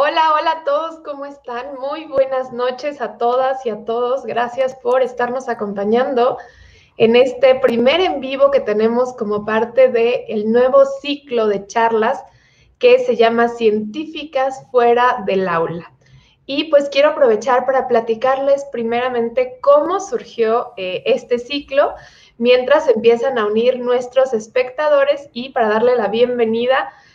Hola, hola a todos, ¿cómo están? Muy buenas noches a todas y a todos. Gracias por estarnos acompañando en este primer en vivo que tenemos como parte del nuevo ciclo de charlas que se llama Científicas fuera del aula. Y pues quiero aprovechar para platicarles primeramente cómo surgió eh, este ciclo mientras empiezan a unir nuestros espectadores y para darle la bienvenida a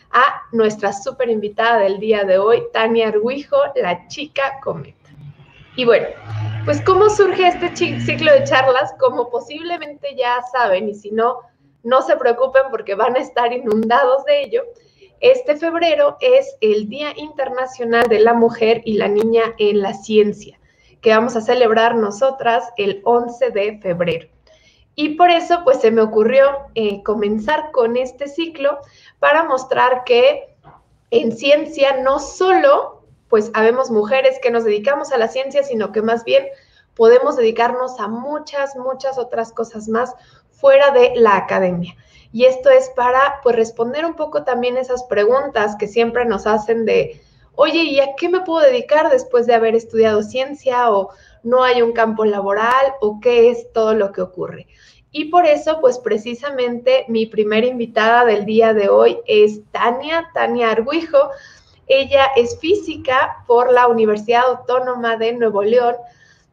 nuestra súper invitada del día de hoy, Tania Arguijo, la chica cometa. Y bueno, pues cómo surge este ciclo de charlas, como posiblemente ya saben, y si no, no se preocupen porque van a estar inundados de ello. Este febrero es el Día Internacional de la Mujer y la Niña en la Ciencia, que vamos a celebrar nosotras el 11 de febrero. Y por eso, pues se me ocurrió eh, comenzar con este ciclo para mostrar que en ciencia no solo, pues habemos mujeres que nos dedicamos a la ciencia, sino que más bien podemos dedicarnos a muchas, muchas otras cosas más fuera de la academia. Y esto es para, pues, responder un poco también esas preguntas que siempre nos hacen de, oye, ¿y a qué me puedo dedicar después de haber estudiado ciencia? O no hay un campo laboral, o qué es todo lo que ocurre. Y por eso, pues precisamente mi primera invitada del día de hoy es Tania, Tania Arguijo. Ella es física por la Universidad Autónoma de Nuevo León.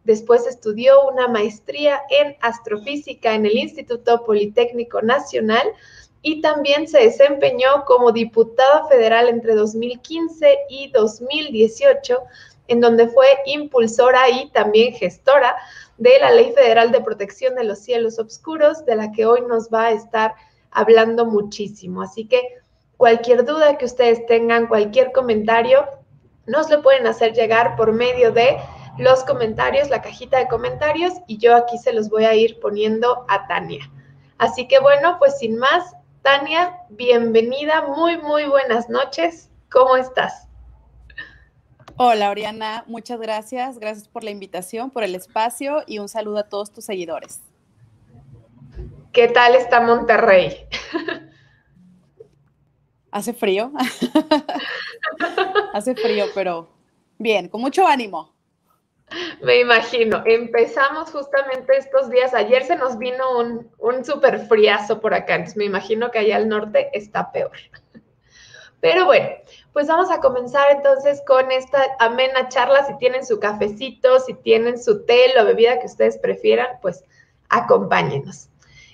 Después estudió una maestría en astrofísica en el Instituto Politécnico Nacional y también se desempeñó como diputada federal entre 2015 y 2018, en donde fue impulsora y también gestora de la Ley Federal de Protección de los Cielos Oscuros, de la que hoy nos va a estar hablando muchísimo. Así que cualquier duda que ustedes tengan, cualquier comentario, nos lo pueden hacer llegar por medio de los comentarios, la cajita de comentarios, y yo aquí se los voy a ir poniendo a Tania. Así que bueno, pues sin más, Tania, bienvenida, muy, muy buenas noches. ¿Cómo estás? Hola, Oriana, muchas gracias. Gracias por la invitación, por el espacio y un saludo a todos tus seguidores. ¿Qué tal está Monterrey? Hace frío. Hace frío, pero bien, con mucho ánimo. Me imagino. Empezamos justamente estos días. Ayer se nos vino un, un súper friazo por acá, entonces me imagino que allá al norte está peor. Pero bueno, pues vamos a comenzar entonces con esta amena charla. Si tienen su cafecito, si tienen su té, la bebida que ustedes prefieran, pues acompáñenos.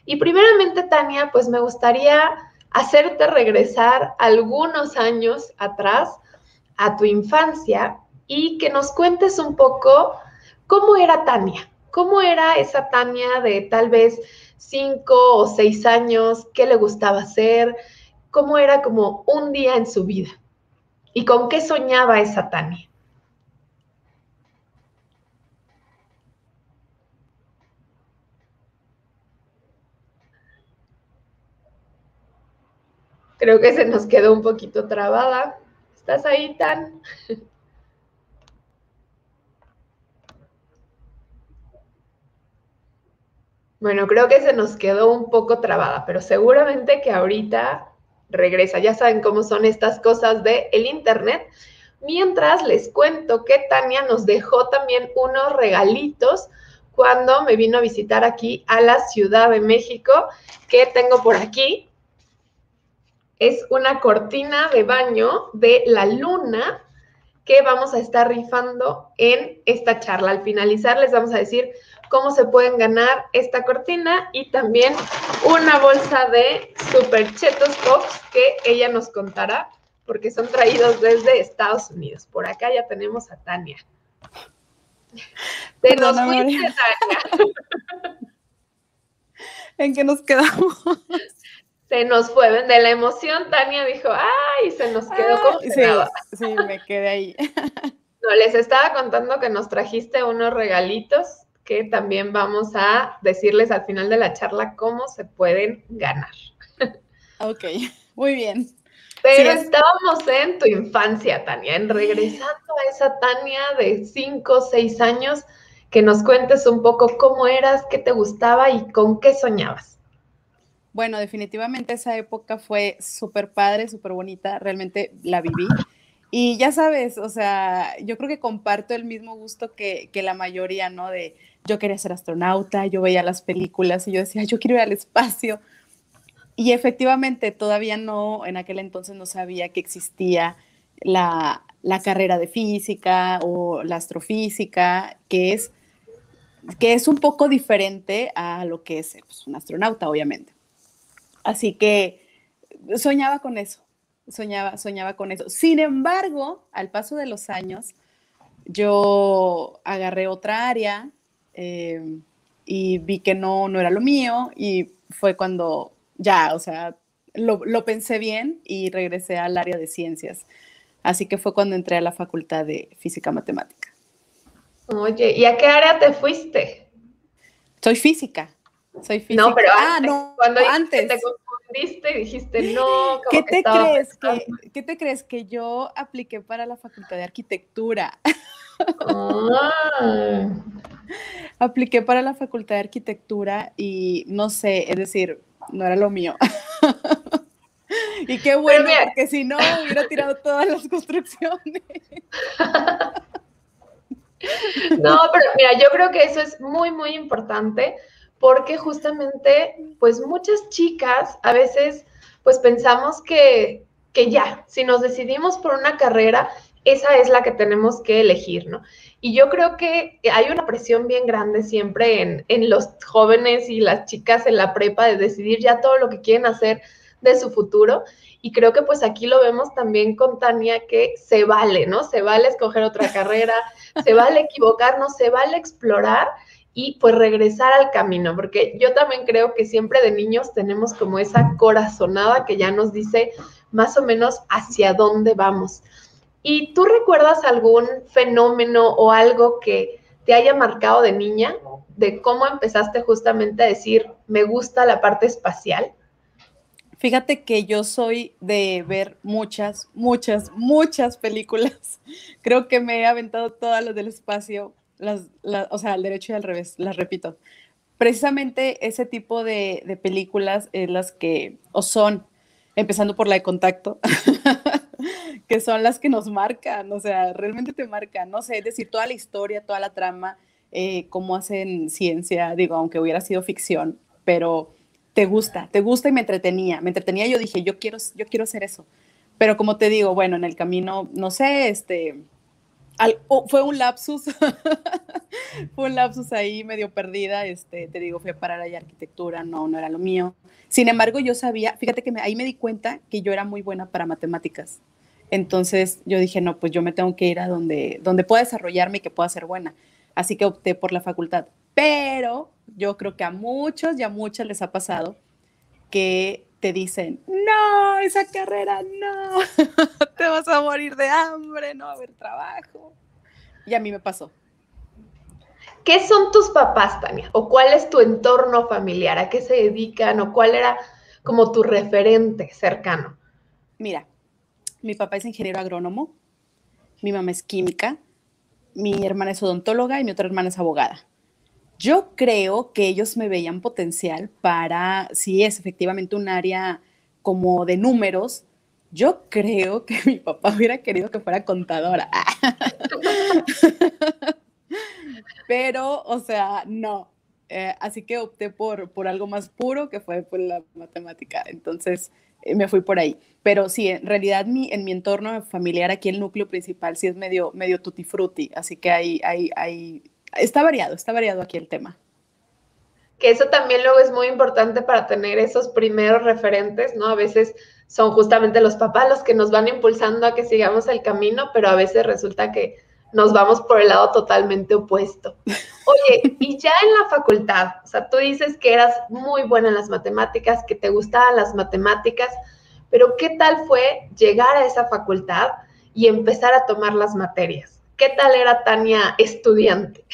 Y primeramente, Tania, pues me gustaría hacerte regresar algunos años atrás a tu infancia y que nos cuentes un poco cómo era Tania, cómo era esa Tania de tal vez cinco o seis años, qué le gustaba hacer, cómo era como un día en su vida y con qué soñaba esa Tania. Creo que se nos quedó un poquito trabada. ¿Estás ahí, Tan? Bueno, creo que se nos quedó un poco trabada, pero seguramente que ahorita regresa. Ya saben cómo son estas cosas del el Internet. Mientras les cuento que Tania nos dejó también unos regalitos cuando me vino a visitar aquí a la Ciudad de México, que tengo por aquí. Es una cortina de baño de la luna que vamos a estar rifando en esta charla. Al finalizar les vamos a decir cómo se pueden ganar esta cortina y también una bolsa de Super Chetos Pops que ella nos contará porque son traídos desde Estados Unidos. Por acá ya tenemos a Tania. Te nos fuiste, Tania. ¿En qué nos quedamos? Se nos fue, de la emoción, Tania dijo, ay, se nos quedó como sí, sí, me quedé ahí. No, les estaba contando que nos trajiste unos regalitos que también vamos a decirles al final de la charla cómo se pueden ganar. Ok, muy bien. Pero estábamos en tu infancia, Tania, en regresando a esa Tania de 5 o 6 años, que nos cuentes un poco cómo eras, qué te gustaba y con qué soñabas. Bueno, definitivamente esa época fue súper padre, súper bonita, realmente la viví. Y ya sabes, o sea, yo creo que comparto el mismo gusto que, que la mayoría, ¿no? De yo quería ser astronauta, yo veía las películas y yo decía, yo quiero ir al espacio. Y efectivamente, todavía no, en aquel entonces no sabía que existía la, la carrera de física o la astrofísica, que es, que es un poco diferente a lo que es pues, un astronauta, obviamente. Así que soñaba con eso, soñaba, soñaba con eso. Sin embargo, al paso de los años, yo agarré otra área eh, y vi que no, no era lo mío y fue cuando ya, o sea, lo, lo, pensé bien y regresé al área de ciencias. Así que fue cuando entré a la facultad de física matemática. Oye, ¿y a qué área te fuiste? Soy física. Soy física. No, pero ah, antes, no, cuando antes. te confundiste y dijiste no. ¿Qué que te crees que, ¿Qué te crees que yo apliqué para la facultad de arquitectura? Ah. apliqué para la facultad de arquitectura y no sé, es decir, no era lo mío. y qué bueno, mira, porque si no, hubiera tirado todas las construcciones. No, pero mira, yo creo que eso es muy, muy importante porque justamente, pues muchas chicas a veces, pues pensamos que, que ya, si nos decidimos por una carrera, esa es la que tenemos que elegir, ¿no? Y yo creo que hay una presión bien grande siempre en, en, los jóvenes y las chicas en la prepa de decidir ya todo lo que quieren hacer de su futuro. Y creo que pues aquí lo vemos también con Tania que se vale, ¿no? Se vale escoger otra carrera, se vale equivocarnos, se vale explorar y pues regresar al camino, porque yo también creo que siempre de niños tenemos como esa corazonada que ya nos dice más o menos hacia dónde vamos. ¿Y tú recuerdas algún fenómeno o algo que te haya marcado de niña, de cómo empezaste justamente a decir, me gusta la parte espacial? Fíjate que yo soy de ver muchas, muchas, muchas películas. Creo que me he aventado todas las del espacio, las, las, o sea, al derecho y al revés, las repito. Precisamente ese tipo de, de películas es las que, o son, empezando por la de contacto, que son las que nos marcan, o sea, realmente te marcan, no sé, es decir, toda la historia, toda la trama, eh, cómo hacen ciencia, digo, aunque hubiera sido ficción, pero te gusta, te gusta y me entretenía, me entretenía, yo dije, yo quiero, yo quiero hacer eso, pero como te digo, bueno, en el camino, no sé, este, fue un lapsus, fue un lapsus ahí medio perdida, este, te digo, fui a parar ahí arquitectura, no, no era lo mío. Sin embargo, yo sabía, fíjate que me, ahí me di cuenta que yo era muy buena para matemáticas. Entonces yo dije, no, pues yo me tengo que ir a donde, donde pueda desarrollarme y que pueda ser buena. Así que opté por la facultad. Pero yo creo que a muchos y a muchas les ha pasado que te dicen, no, esa carrera no, te vas a morir de hambre, no va a haber trabajo. Y a mí me pasó. ¿Qué son tus papás, Tania? ¿O cuál es tu entorno familiar? ¿A qué se dedican? ¿O cuál era como tu referente cercano? Mira, mi papá es ingeniero agrónomo, mi mamá es química, mi hermana es odontóloga y mi otra hermana es abogada. Yo creo que ellos me veían potencial para, si es efectivamente un área como de números, yo creo que mi papá hubiera querido que fuera contadora. Pero, o sea, no. Eh, así que opté por, por algo más puro que fue por la matemática. Entonces, eh, me fui por ahí. Pero sí, en realidad mi, en mi entorno familiar, aquí el núcleo principal sí es medio, medio tutti frutti. Así que hay, hay, hay, está variado, está variado aquí el tema. Que eso también luego es muy importante para tener esos primeros referentes, ¿no? A veces son justamente los papás los que nos van impulsando a que sigamos el camino, pero a veces resulta que nos vamos por el lado totalmente opuesto. Oye, y ya en la facultad, o sea, tú dices que eras muy buena en las matemáticas, que te gustaban las matemáticas, pero ¿qué tal fue llegar a esa facultad y empezar a tomar las materias? ¿Qué tal era Tania estudiante?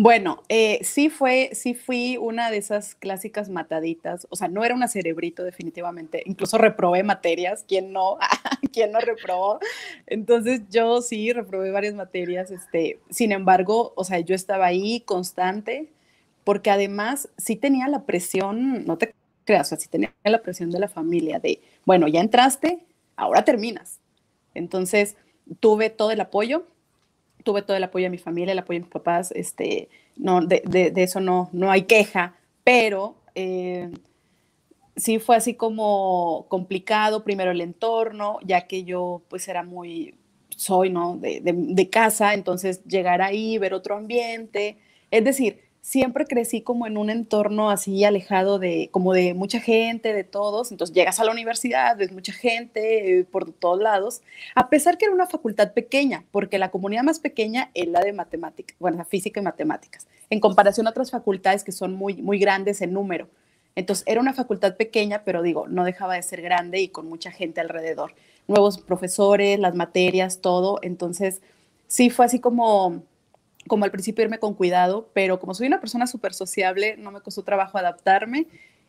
Bueno, eh, sí fue, sí fui una de esas clásicas mataditas, o sea, no era una cerebrito definitivamente, incluso reprobé materias, ¿quién no? ¿Quién no reprobó? Entonces yo sí reprobé varias materias, este, sin embargo, o sea, yo estaba ahí constante, porque además sí tenía la presión, no te creas, o sea, sí tenía la presión de la familia de, bueno, ya entraste, ahora terminas. Entonces, tuve todo el apoyo, tuve todo el apoyo de mi familia, el apoyo de mis papás, este, no, de, de, eso no, no hay queja, pero eh, sí fue así como complicado, primero el entorno, ya que yo pues era muy, soy, ¿no? De, de, casa, entonces llegar ahí, ver otro ambiente, es decir, siempre crecí como en un entorno así alejado de, como de mucha gente, de todos, entonces llegas a la universidad, ves mucha gente eh, por todos lados, a pesar que era una facultad pequeña, porque la comunidad más pequeña es la de matemáticas, bueno, la física y matemáticas, en comparación a otras facultades que son muy, muy grandes en número. Entonces era una facultad pequeña, pero digo, no dejaba de ser grande y con mucha gente alrededor. Nuevos profesores, las materias, todo. Entonces sí fue así como, como al principio irme con cuidado, pero como soy una persona súper sociable, no me costó trabajo adaptarme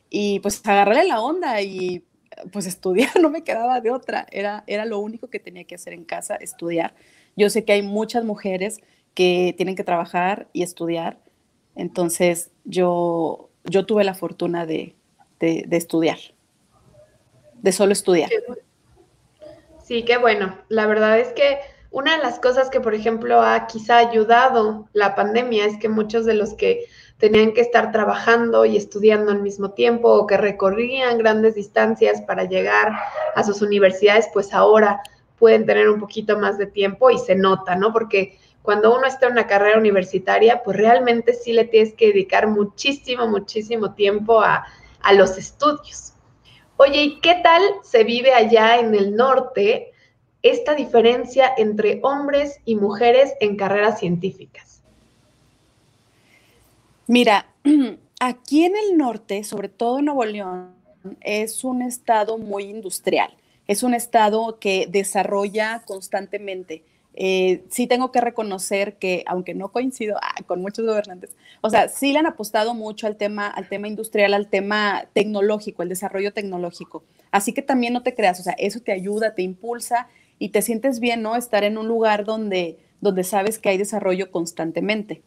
y pues agarrarle la onda y pues estudiar, no me quedaba de otra. Era, era lo único que tenía que hacer en casa, estudiar. Yo sé que hay muchas mujeres que tienen que trabajar y estudiar. Entonces yo yo tuve la fortuna de, estudiar, de solo estudiar. Sí, qué bueno. La verdad es que una de las cosas que, por ejemplo, ha quizá ayudado la pandemia es que muchos de los que tenían que estar trabajando y estudiando al mismo tiempo o que recorrían grandes distancias para llegar a sus universidades, pues ahora pueden tener un poquito más de tiempo y se nota, ¿no? Porque cuando uno está en una carrera universitaria, pues realmente sí le tienes que dedicar muchísimo, muchísimo tiempo a, los estudios. Oye, ¿y qué tal se vive allá en el norte esta diferencia entre hombres y mujeres en carreras científicas? Mira, aquí en el norte, sobre todo en Nuevo León, es un estado muy industrial, es un estado que desarrolla constantemente eh, sí tengo que reconocer que, aunque no coincido ah, con muchos gobernantes, o sea, sí le han apostado mucho al tema, al tema industrial, al tema tecnológico, el desarrollo tecnológico. Así que también no te creas, o sea, eso te ayuda, te impulsa y te sientes bien, ¿no? Estar en un lugar donde, donde sabes que hay desarrollo constantemente.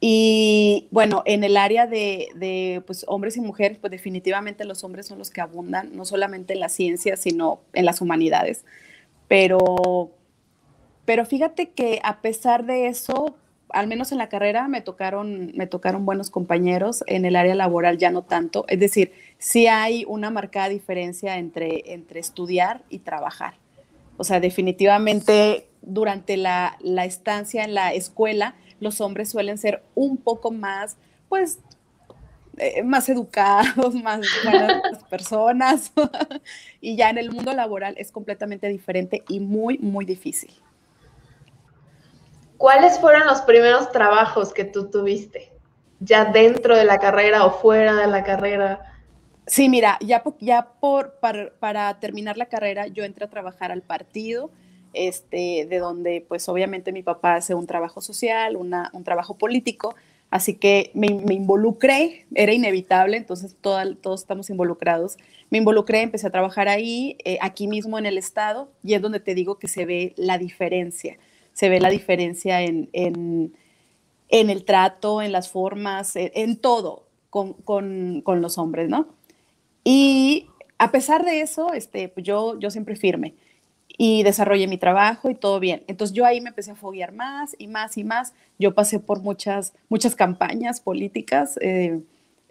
Y bueno, en el área de, de pues, hombres y mujeres, pues definitivamente los hombres son los que abundan, no solamente en la ciencia, sino en las humanidades. Pero pero fíjate que a pesar de eso, al menos en la carrera me tocaron, me tocaron buenos compañeros, en el área laboral ya no tanto. Es decir, sí hay una marcada diferencia entre, entre estudiar y trabajar. O sea, definitivamente durante la, la estancia en la escuela, los hombres suelen ser un poco más, pues, eh, más educados, más buenas personas. y ya en el mundo laboral es completamente diferente y muy, muy difícil. ¿Cuáles fueron los primeros trabajos que tú tuviste? ¿Ya dentro de la carrera o fuera de la carrera? Sí, mira, ya, ya por, para, terminar la carrera yo entré a trabajar al partido, este, de donde pues obviamente mi papá hace un trabajo social, un trabajo político, así que me, involucré, era inevitable, entonces todos estamos involucrados. Me involucré, empecé a trabajar ahí, eh, aquí mismo en el estado, y es donde te digo que se ve la diferencia se ve la diferencia en, el trato, en las formas, en, todo con, los hombres, ¿no? Y a pesar de eso, este, pues yo, yo siempre firme y desarrollé mi trabajo y todo bien. Entonces yo ahí me empecé a foguear más y más y más. Yo pasé por muchas, muchas campañas políticas, eh,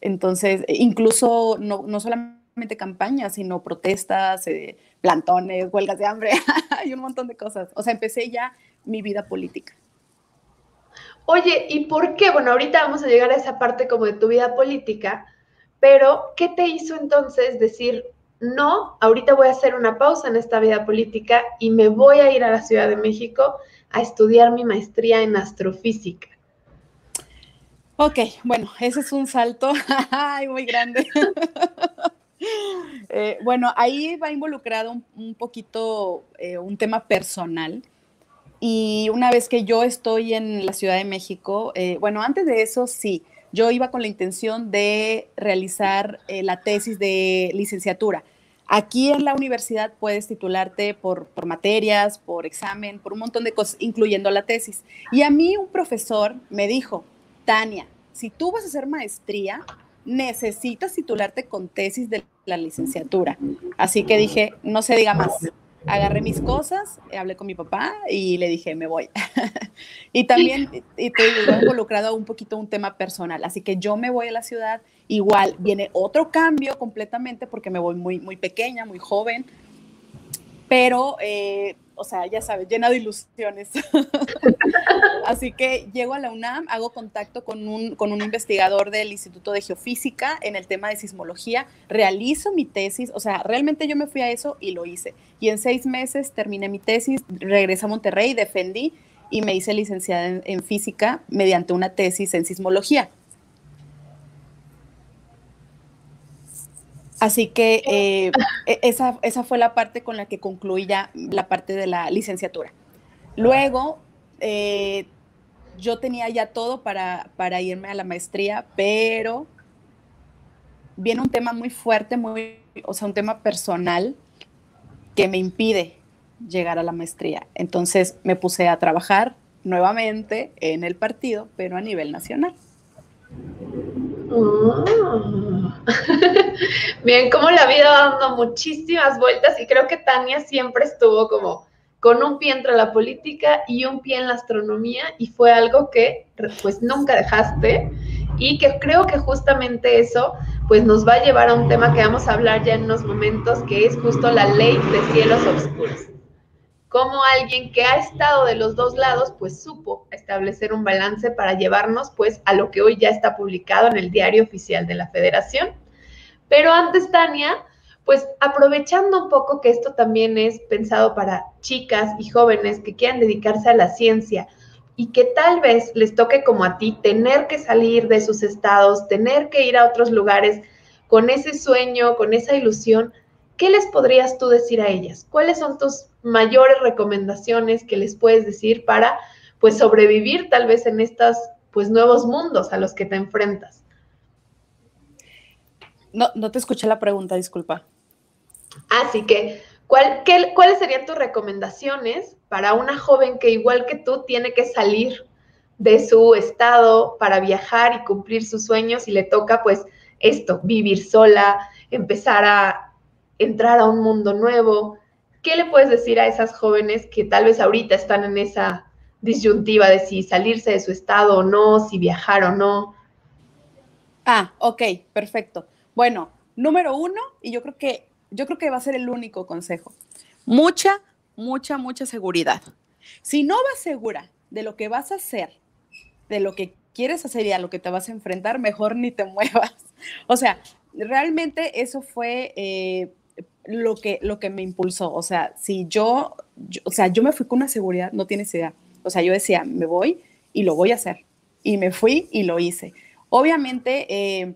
entonces incluso no, no, solamente campañas, sino protestas, eh, plantones, huelgas de hambre y un montón de cosas. O sea, empecé ya mi vida política. Oye, ¿y por qué? Bueno, ahorita vamos a llegar a esa parte como de tu vida política, pero ¿qué te hizo entonces decir, no, ahorita voy a hacer una pausa en esta vida política y me voy a ir a la Ciudad de México a estudiar mi maestría en astrofísica? Ok, bueno, ese es un salto muy grande. Eh, bueno, ahí va involucrado un, poquito eh, un tema personal. Y una vez que yo estoy en la Ciudad de México, eh, bueno, antes de eso sí, yo iba con la intención de realizar eh, la tesis de licenciatura. Aquí en la universidad puedes titularte por, por, materias, por examen, por un montón de cosas, incluyendo la tesis. Y a mí un profesor me dijo, Tania, si tú vas a hacer maestría, necesitas titularte con tesis de la licenciatura. Así que dije, no se diga más agarré mis cosas, hablé con mi papá y le dije, me voy. y también y involucrado un poquito un tema personal, así que yo me voy a la ciudad, igual viene otro cambio completamente porque me voy muy, muy pequeña, muy joven, pero, eh, o sea, ya sabes, llena de ilusiones. Así que llego a la UNAM, hago contacto con un, con un investigador del Instituto de Geofísica en el tema de sismología, realizo mi tesis, o sea, realmente yo me fui a eso y lo hice. Y en seis meses terminé mi tesis, regresé a Monterrey, defendí y me hice licenciada en física mediante una tesis en sismología. Así que eh, e, esa, esa, fue la parte con la que concluí ya la parte de la licenciatura. Luego, eh, yo tenía ya todo para, para, irme a la maestría, pero viene un tema muy fuerte, muy, o sea, un tema personal que me impide llegar a la maestría. Entonces me puse a trabajar nuevamente en el partido, pero a nivel nacional. Ah. Bien, como la vida dando muchísimas vueltas y creo que Tania siempre estuvo como con un pie entre la política y un pie en la astronomía y fue algo que pues nunca dejaste y que creo que justamente eso pues nos va a llevar a un tema que vamos a hablar ya en unos momentos que es justo la ley de cielos oscuros cómo alguien que ha estado de los dos lados, pues supo establecer un balance para llevarnos pues a lo que hoy ya está publicado en el diario oficial de la federación. Pero antes, Tania, pues aprovechando un poco que esto también es pensado para chicas y jóvenes que quieran dedicarse a la ciencia y que tal vez les toque como a ti tener que salir de sus estados, tener que ir a otros lugares con ese sueño, con esa ilusión, ¿qué les podrías tú decir a ellas? ¿Cuáles son tus mayores recomendaciones que les puedes decir para pues sobrevivir tal vez en estos pues nuevos mundos a los que te enfrentas? No, no te escuché la pregunta, disculpa. Así que, ¿cuál, qué, ¿cuáles serían tus recomendaciones para una joven que igual que tú tiene que salir de su estado para viajar y cumplir sus sueños y le toca pues esto, vivir sola, empezar a entrar a un mundo nuevo, ¿Qué le puedes decir a esas jóvenes que tal vez ahorita están en esa disyuntiva de si salirse de su estado o no, si viajar o no? Ah, ok, perfecto. Bueno, número uno, y yo creo que yo creo que va a ser el único consejo. Mucha, mucha, mucha seguridad. Si no vas segura de lo que vas a hacer, de lo que quieres hacer y a lo que te vas a enfrentar, mejor ni te muevas. O sea, realmente eso fue eh, lo que, lo que me impulsó. O sea, si yo, o sea, yo me fui con una seguridad, no tienes idea. O sea, yo decía, me voy y lo voy a hacer. Y me fui y lo hice. Obviamente, eh,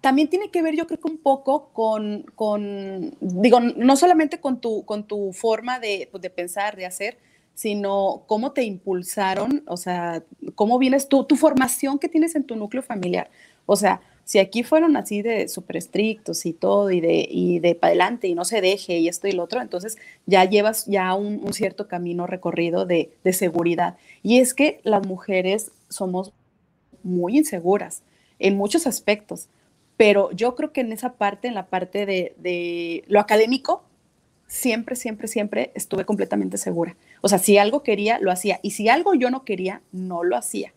también tiene que ver, yo creo un poco con, con digo, no solamente con tu, con tu forma de, pues, de pensar, de hacer, sino cómo te impulsaron, o sea, cómo vienes tú, tu formación que tienes en tu núcleo familiar. O sea, si aquí fueron así de súper estrictos y todo, y de, y de para adelante, y no se deje, y esto y lo otro, entonces ya llevas ya un, cierto camino recorrido de, seguridad. Y es que las mujeres somos muy inseguras en muchos aspectos, pero yo creo que en esa parte, en la parte de, de lo académico, siempre, siempre, siempre estuve completamente segura. O sea, si algo quería, lo hacía. Y si algo yo no quería, no lo hacía.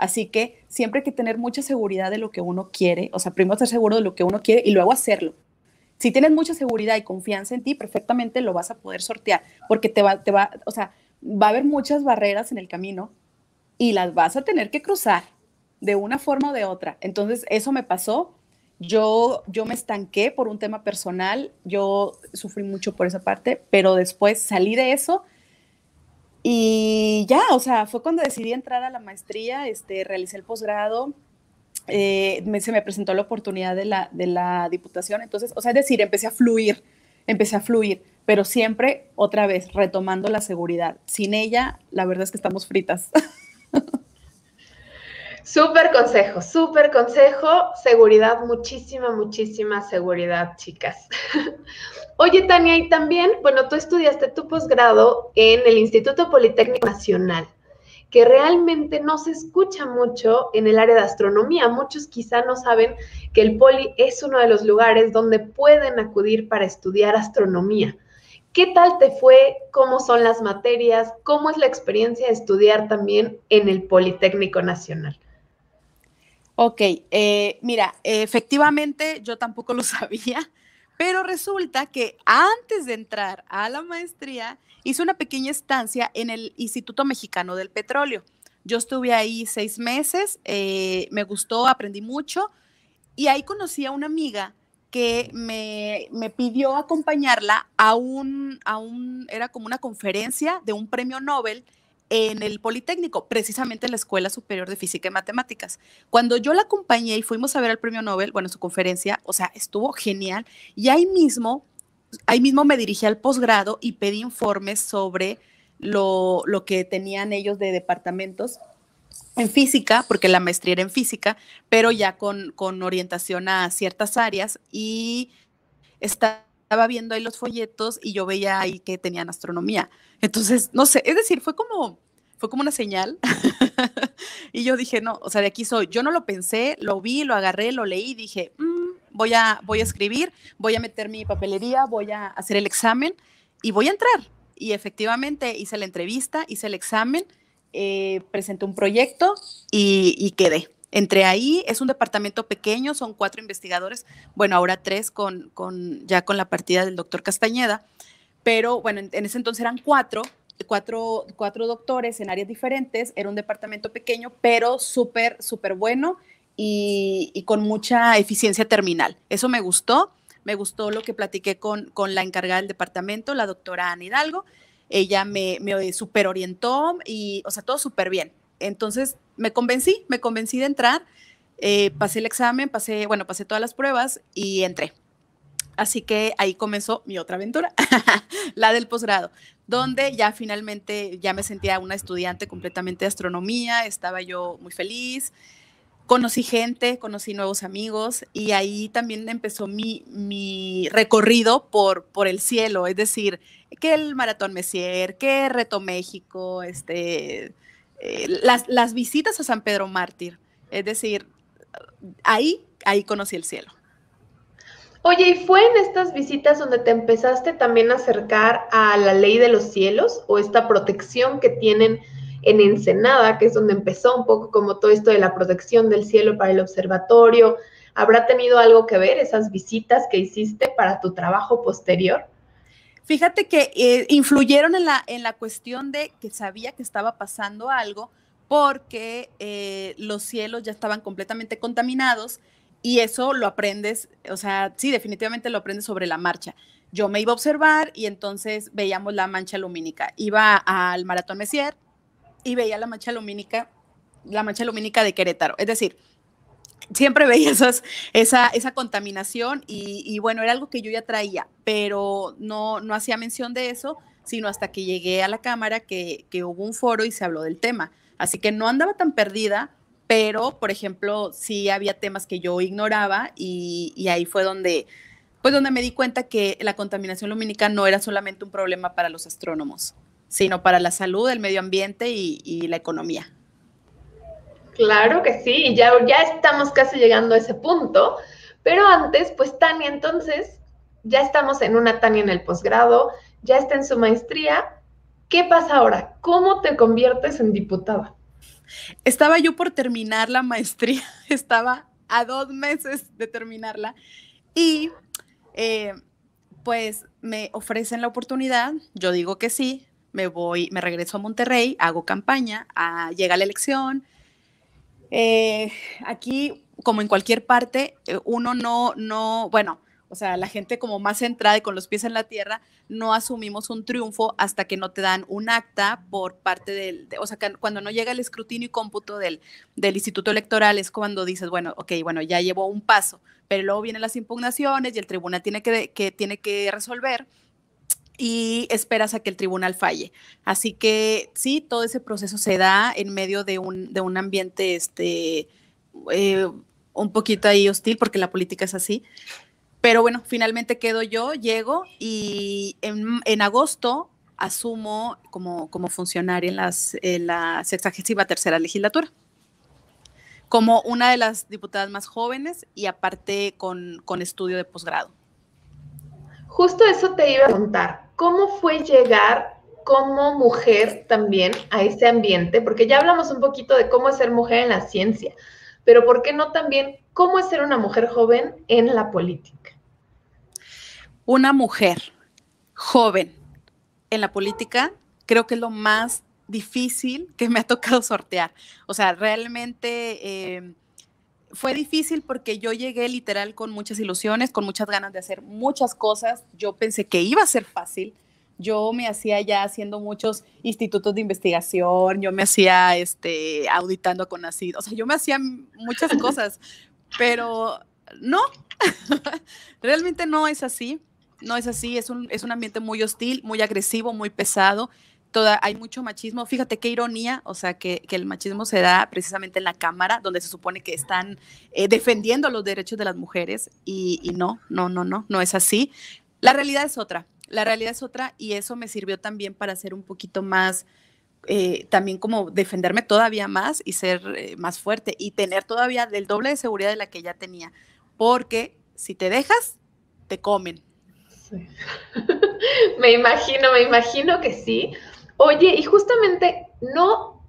Así que siempre hay que tener mucha seguridad de lo que uno quiere, o sea, primero estar seguro de lo que uno quiere y luego hacerlo. Si tienes mucha seguridad y confianza en ti, perfectamente lo vas a poder sortear, porque te va, te va, o sea, va a haber muchas barreras en el camino y las vas a tener que cruzar de una forma o de otra. Entonces, eso me pasó. Yo, yo me estanqué por un tema personal, yo sufrí mucho por esa parte, pero después salí de eso y ya, o sea, fue cuando decidí entrar a la maestría, este, realicé el posgrado, eh, se me presentó la oportunidad de la, de la diputación, entonces, o sea, es decir, empecé a fluir, empecé a fluir, pero siempre, otra vez, retomando la seguridad. Sin ella, la verdad es que estamos fritas. Súper consejo, súper consejo, seguridad, muchísima, muchísima seguridad, chicas. Oye, Tania, y también, bueno, tú estudiaste tu posgrado en el Instituto Politécnico Nacional, que realmente no se escucha mucho en el área de astronomía. Muchos quizá no saben que el Poli es uno de los lugares donde pueden acudir para estudiar astronomía. ¿Qué tal te fue? ¿Cómo son las materias? ¿Cómo es la experiencia de estudiar también en el Politécnico Nacional? Ok, eh, mira, efectivamente yo tampoco lo sabía, pero resulta que antes de entrar a la maestría hice una pequeña estancia en el Instituto Mexicano del Petróleo. Yo estuve ahí seis meses, eh, me gustó, aprendí mucho y ahí conocí a una amiga que me, pidió acompañarla a un, a un, era como una conferencia de un premio Nobel en el Politécnico, precisamente en la Escuela Superior de Física y Matemáticas. Cuando yo la acompañé y fuimos a ver el premio Nobel, bueno, su conferencia, o sea, estuvo genial. Y ahí mismo, ahí mismo me dirigí al posgrado y pedí informes sobre lo, que tenían ellos de departamentos en física, porque la maestría era en física, pero ya con, con orientación a ciertas áreas y estaba viendo ahí los folletos y yo veía ahí que tenían astronomía. Entonces, no sé, es decir, fue como, fue como una señal. y yo dije, no, o sea, de aquí soy. Yo no lo pensé, lo vi, lo agarré, lo leí, dije, mm, voy, a, voy a escribir, voy a meter mi papelería, voy a hacer el examen y voy a entrar. Y efectivamente hice la entrevista, hice el examen eh, presenté un proyecto y, quedé. Entré ahí, es un departamento pequeño, son cuatro investigadores, bueno, ahora tres con, con ya con la partida del doctor Castañeda, pero bueno, en, ese entonces eran cuatro, cuatro, cuatro doctores en áreas diferentes, era un departamento pequeño, pero súper, súper bueno y, con mucha eficiencia terminal. Eso me gustó, me gustó lo que platiqué con, con la encargada del departamento, la doctora Ana Hidalgo, ella me, me super orientó y, o sea, todo súper bien. Entonces me convencí, me convencí de entrar, eh, pasé el examen, pasé, bueno, pasé todas las pruebas y entré. Así que ahí comenzó mi otra aventura, la del posgrado, donde ya finalmente ya me sentía una estudiante completamente de astronomía, estaba yo muy feliz, conocí gente, conocí nuevos amigos y ahí también empezó mi, mi recorrido por, por el cielo, es decir, que el Maratón Messier, que Reto México, este, eh, las, las visitas a San Pedro Mártir, es decir, ahí, ahí conocí el cielo. Oye, ¿y fue en estas visitas donde te empezaste también a acercar a la ley de los cielos o esta protección que tienen en Ensenada, que es donde empezó un poco como todo esto de la protección del cielo para el observatorio. ¿Habrá tenido algo que ver esas visitas que hiciste para tu trabajo posterior? Fíjate que eh, influyeron en la, en la cuestión de que sabía que estaba pasando algo porque eh, los cielos ya estaban completamente contaminados y eso lo aprendes, o sea, sí, definitivamente lo aprendes sobre la marcha. Yo me iba a observar y entonces veíamos la mancha lumínica. Iba al Maratón Messier, y veía la mancha lumínica, la mancha lumínica de Querétaro. Es decir, siempre veía esas, esa, esa contaminación y, bueno, era algo que yo ya traía, pero no, no hacía mención de eso, sino hasta que llegué a la cámara que, que hubo un foro y se habló del tema. Así que no andaba tan perdida, pero, por ejemplo, sí había temas que yo ignoraba y, y, ahí fue donde, pues donde me di cuenta que la contaminación lumínica no era solamente un problema para los astrónomos sino para la salud, el medio ambiente y, la economía. Claro que sí, ya, ya estamos casi llegando a ese punto, pero antes, pues Tania, entonces, ya estamos en una Tania en el posgrado, ya está en su maestría. ¿Qué pasa ahora? ¿Cómo te conviertes en diputada? Estaba yo por terminar la maestría, estaba a dos meses de terminarla y eh, pues me ofrecen la oportunidad, yo digo que sí, me voy, me regreso a Monterrey, hago campaña, a, llega la elección. Eh, aquí, como en cualquier parte, eh, uno no, no, bueno, o sea, la gente como más centrada y con los pies en la tierra, no asumimos un triunfo hasta que no te dan un acta por parte del, o sea, cuando no llega el escrutinio y cómputo del, del Instituto Electoral es cuando dices, bueno, ok, bueno, ya llevo un paso, pero luego vienen las impugnaciones y el tribunal tiene que, que, tiene que resolver y esperas a que el tribunal falle. Así que sí, todo ese proceso se da en medio de un, de un ambiente este, eh, un poquito ahí hostil, porque la política es así. Pero bueno, finalmente quedo yo, llego y en, agosto asumo como, como funcionaria en, las, en la sexagésima tercera legislatura como una de las diputadas más jóvenes y aparte con, con estudio de posgrado. Justo eso te iba a preguntar ¿cómo fue llegar como mujer también a ese ambiente? Porque ya hablamos un poquito de cómo es ser mujer en la ciencia, pero ¿por qué no también cómo es ser una mujer joven en la política? Una mujer joven en la política creo que es lo más difícil que me ha tocado sortear. O sea, realmente em, fue difícil porque yo llegué literal con muchas ilusiones, con muchas ganas de hacer muchas cosas. Yo pensé que iba a ser fácil. Yo me hacía ya haciendo muchos institutos de investigación, yo me hacía este, auditando con ACID, o sea, yo me hacía muchas cosas, pero no, realmente no es así, no es así, es un, es un ambiente muy hostil, muy agresivo, muy pesado, hay mucho machismo. Fíjate qué ironía, o sea, que, el machismo se da precisamente en la Cámara, donde se supone que están eh, defendiendo los derechos de las mujeres y, no, no, no, no, no es así. La realidad es otra, la realidad es otra y eso me sirvió también para ser un poquito más, eh, también como defenderme todavía más y ser eh, más fuerte y tener todavía del doble de seguridad de la que ya tenía, porque si te dejas, te comen. me imagino, me imagino que sí. Oye, y justamente no,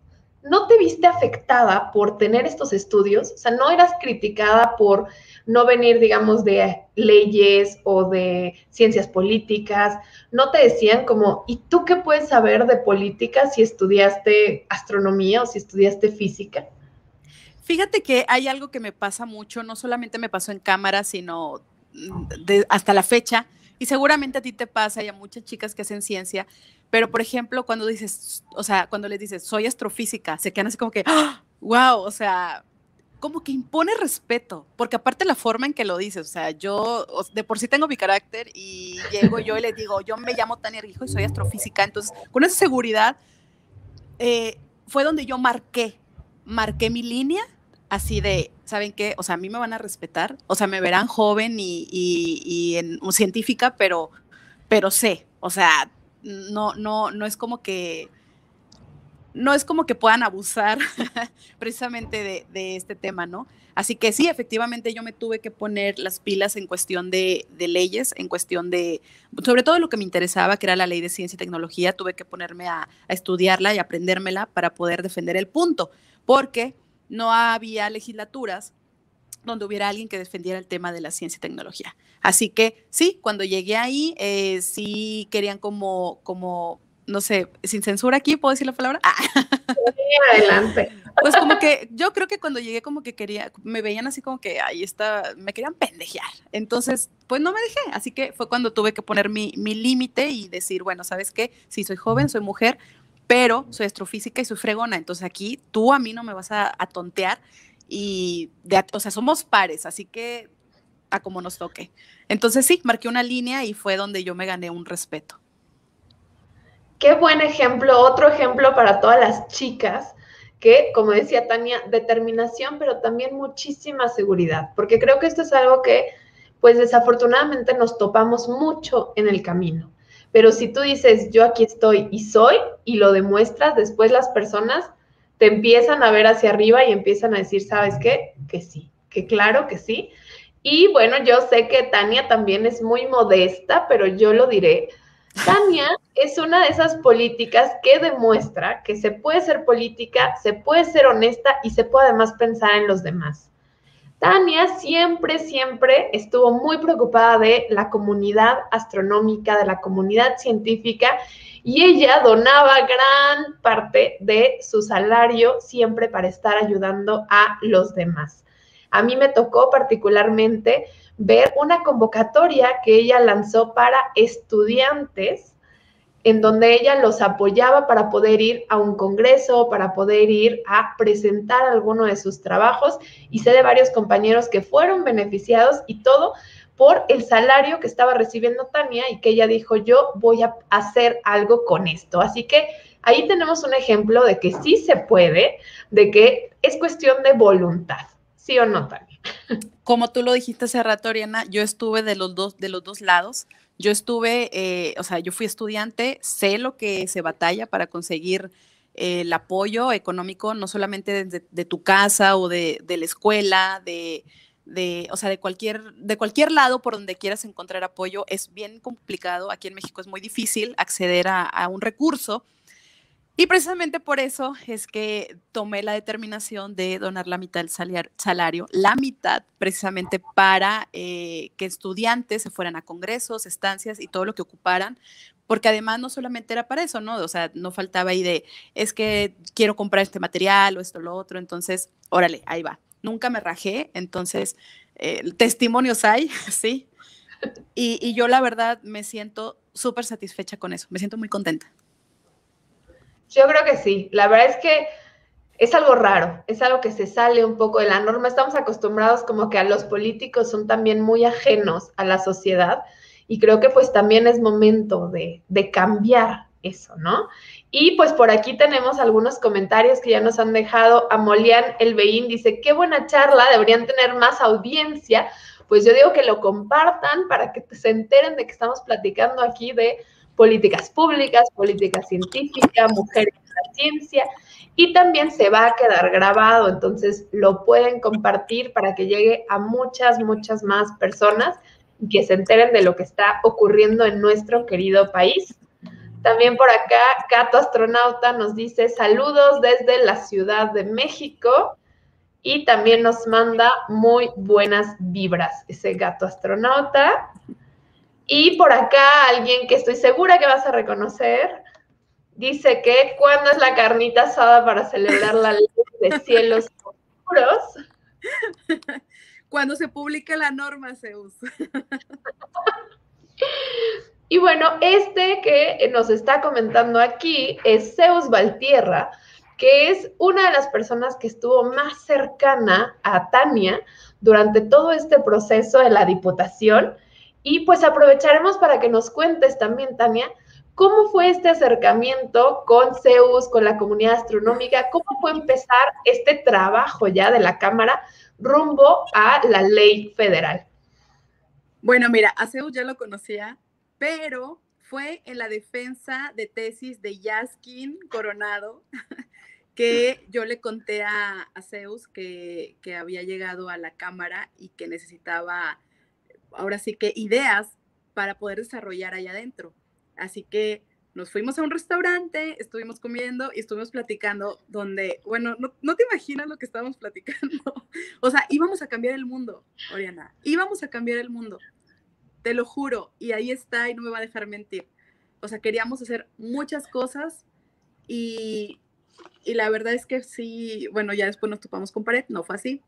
no te viste afectada por tener estos estudios, o sea, no eras criticada por no venir, digamos, de leyes o de ciencias políticas, no te decían como, ¿y tú qué puedes saber de política si estudiaste astronomía o si estudiaste física? Fíjate que hay algo que me pasa mucho, no solamente me pasó en cámara, sino hasta la fecha, y seguramente a ti te pasa y a muchas chicas que hacen ciencia, pero, por ejemplo, cuando dices, o sea, cuando les dices, soy astrofísica, se quedan así como que, wow, ¡Ah! o sea, como que impone respeto, porque aparte la forma en que lo dices, o sea, yo de por sí tengo mi carácter y llego yo y les digo, yo me llamo Tania Rijo y soy astrofísica, entonces con esa seguridad eh, fue donde yo marqué, marqué mi línea así de, ¿saben qué? O sea, a mí me van a respetar, o sea, me verán joven y, y, en, científica, pero, pero sé, o sea, no, no, no es como que no es como que puedan abusar precisamente de, este tema, ¿no? Así que sí, efectivamente yo me tuve que poner las pilas en cuestión de, leyes, en cuestión de, sobre todo lo que me interesaba, que era la ley de ciencia y tecnología, tuve que ponerme a, a estudiarla y aprendérmela para poder defender el punto, porque no había legislaturas donde hubiera alguien que defendiera el tema de la ciencia y tecnología. Así que sí, cuando llegué ahí, eh, sí querían como, como, no sé, sin censura aquí, ¿puedo decir la palabra? Ah. adelante. Pues como que yo creo que cuando llegué como que quería, me veían así como que ahí está, me querían pendejear. Entonces, pues no me dejé. Así que fue cuando tuve que poner mi, mi límite y decir, bueno, ¿sabes qué? Sí, soy joven, soy mujer, pero soy astrofísica y soy fregona. Entonces aquí tú a mí no me vas a, tontear y, de, o sea, somos pares, así que a como nos toque. Entonces sí, marqué una línea y fue donde yo me gané un respeto. Qué buen ejemplo, otro ejemplo para todas las chicas que, como decía Tania, determinación, pero también muchísima seguridad, porque creo que esto es algo que, pues desafortunadamente nos topamos mucho en el camino. Pero si tú dices, yo aquí estoy y soy, y lo demuestras, después las personas te empiezan a ver hacia arriba y empiezan a decir, ¿sabes qué? Que sí, que claro que sí. Y bueno, yo sé que Tania también es muy modesta, pero yo lo diré. Tania es una de esas políticas que demuestra que se puede ser política, se puede ser honesta y se puede además pensar en los demás. Tania siempre, siempre estuvo muy preocupada de la comunidad astronómica, de la comunidad científica y ella donaba gran parte de su salario siempre para estar ayudando a los demás. A mí me tocó particularmente ver una convocatoria que ella lanzó para estudiantes en donde ella los apoyaba para poder ir a un congreso, para poder ir a presentar alguno de sus trabajos y sé de varios compañeros que fueron beneficiados y todo por el salario que estaba recibiendo Tania y que ella dijo, yo voy a hacer algo con esto. Así que ahí tenemos un ejemplo de que sí se puede, de que es cuestión de voluntad. ¿Sí o no, Tania? Como tú lo dijiste hace rato, Ariana, yo estuve de los dos, de los dos lados. Yo estuve, eh, o sea, yo fui estudiante, sé lo que se batalla para conseguir eh, el apoyo económico, no solamente de, tu casa o de, de la escuela, de, de, o sea, de cualquier, de cualquier lado por donde quieras encontrar apoyo, es bien complicado. Aquí en México es muy difícil acceder a, un recurso. Y precisamente por eso es que tomé la determinación de donar la mitad del salario, la mitad precisamente para eh, que estudiantes se fueran a congresos, estancias y todo lo que ocuparan, porque además no solamente era para eso, ¿no? O sea, no faltaba ahí de, es que quiero comprar este material o esto, lo otro, entonces, órale, ahí va nunca me rajé, entonces eh, testimonios hay, sí. Y, yo la verdad me siento súper satisfecha con eso, me siento muy contenta. Yo creo que sí, la verdad es que es algo raro, es algo que se sale un poco de la norma. Estamos acostumbrados como que a los políticos son también muy ajenos a la sociedad y creo que pues también es momento de, de cambiar eso, ¿no? Y pues por aquí tenemos algunos comentarios que ya nos han dejado. Amolian Elbeín dice, qué buena charla, deberían tener más audiencia. Pues yo digo que lo compartan para que se enteren de que estamos platicando aquí de políticas públicas, política científica, mujeres en la ciencia. Y también se va a quedar grabado, entonces lo pueden compartir para que llegue a muchas, muchas más personas y que se enteren de lo que está ocurriendo en nuestro querido país. También por acá, Gato Astronauta nos dice saludos desde la Ciudad de México y también nos manda muy buenas vibras ese gato astronauta. Y por acá alguien que estoy segura que vas a reconocer dice que cuando es la carnita asada para celebrar la ley de cielos oscuros. Cuando se publique la norma, Zeus. Y bueno, este que nos está comentando aquí es Zeus Valtierra, que es una de las personas que estuvo más cercana a Tania durante todo este proceso de la diputación. Y pues aprovecharemos para que nos cuentes también, Tania, cómo fue este acercamiento con Zeus, con la comunidad astronómica, cómo fue empezar este trabajo ya de la Cámara rumbo a la ley federal. Bueno, mira, a Zeus ya lo conocía pero fue en la defensa de tesis de Yaskin Coronado que yo le conté a, Zeus que, que, había llegado a la cámara y que necesitaba, ahora sí que ideas para poder desarrollar allá adentro. Así que nos fuimos a un restaurante, estuvimos comiendo y estuvimos platicando donde, bueno, no, te imaginas lo que estábamos platicando. o sea, íbamos a cambiar el mundo, Oriana, íbamos a cambiar el mundo te lo juro, y ahí está y no me va a dejar mentir. O sea, queríamos hacer muchas cosas y, y la verdad es que sí, bueno, ya después nos topamos con pared, no fue así.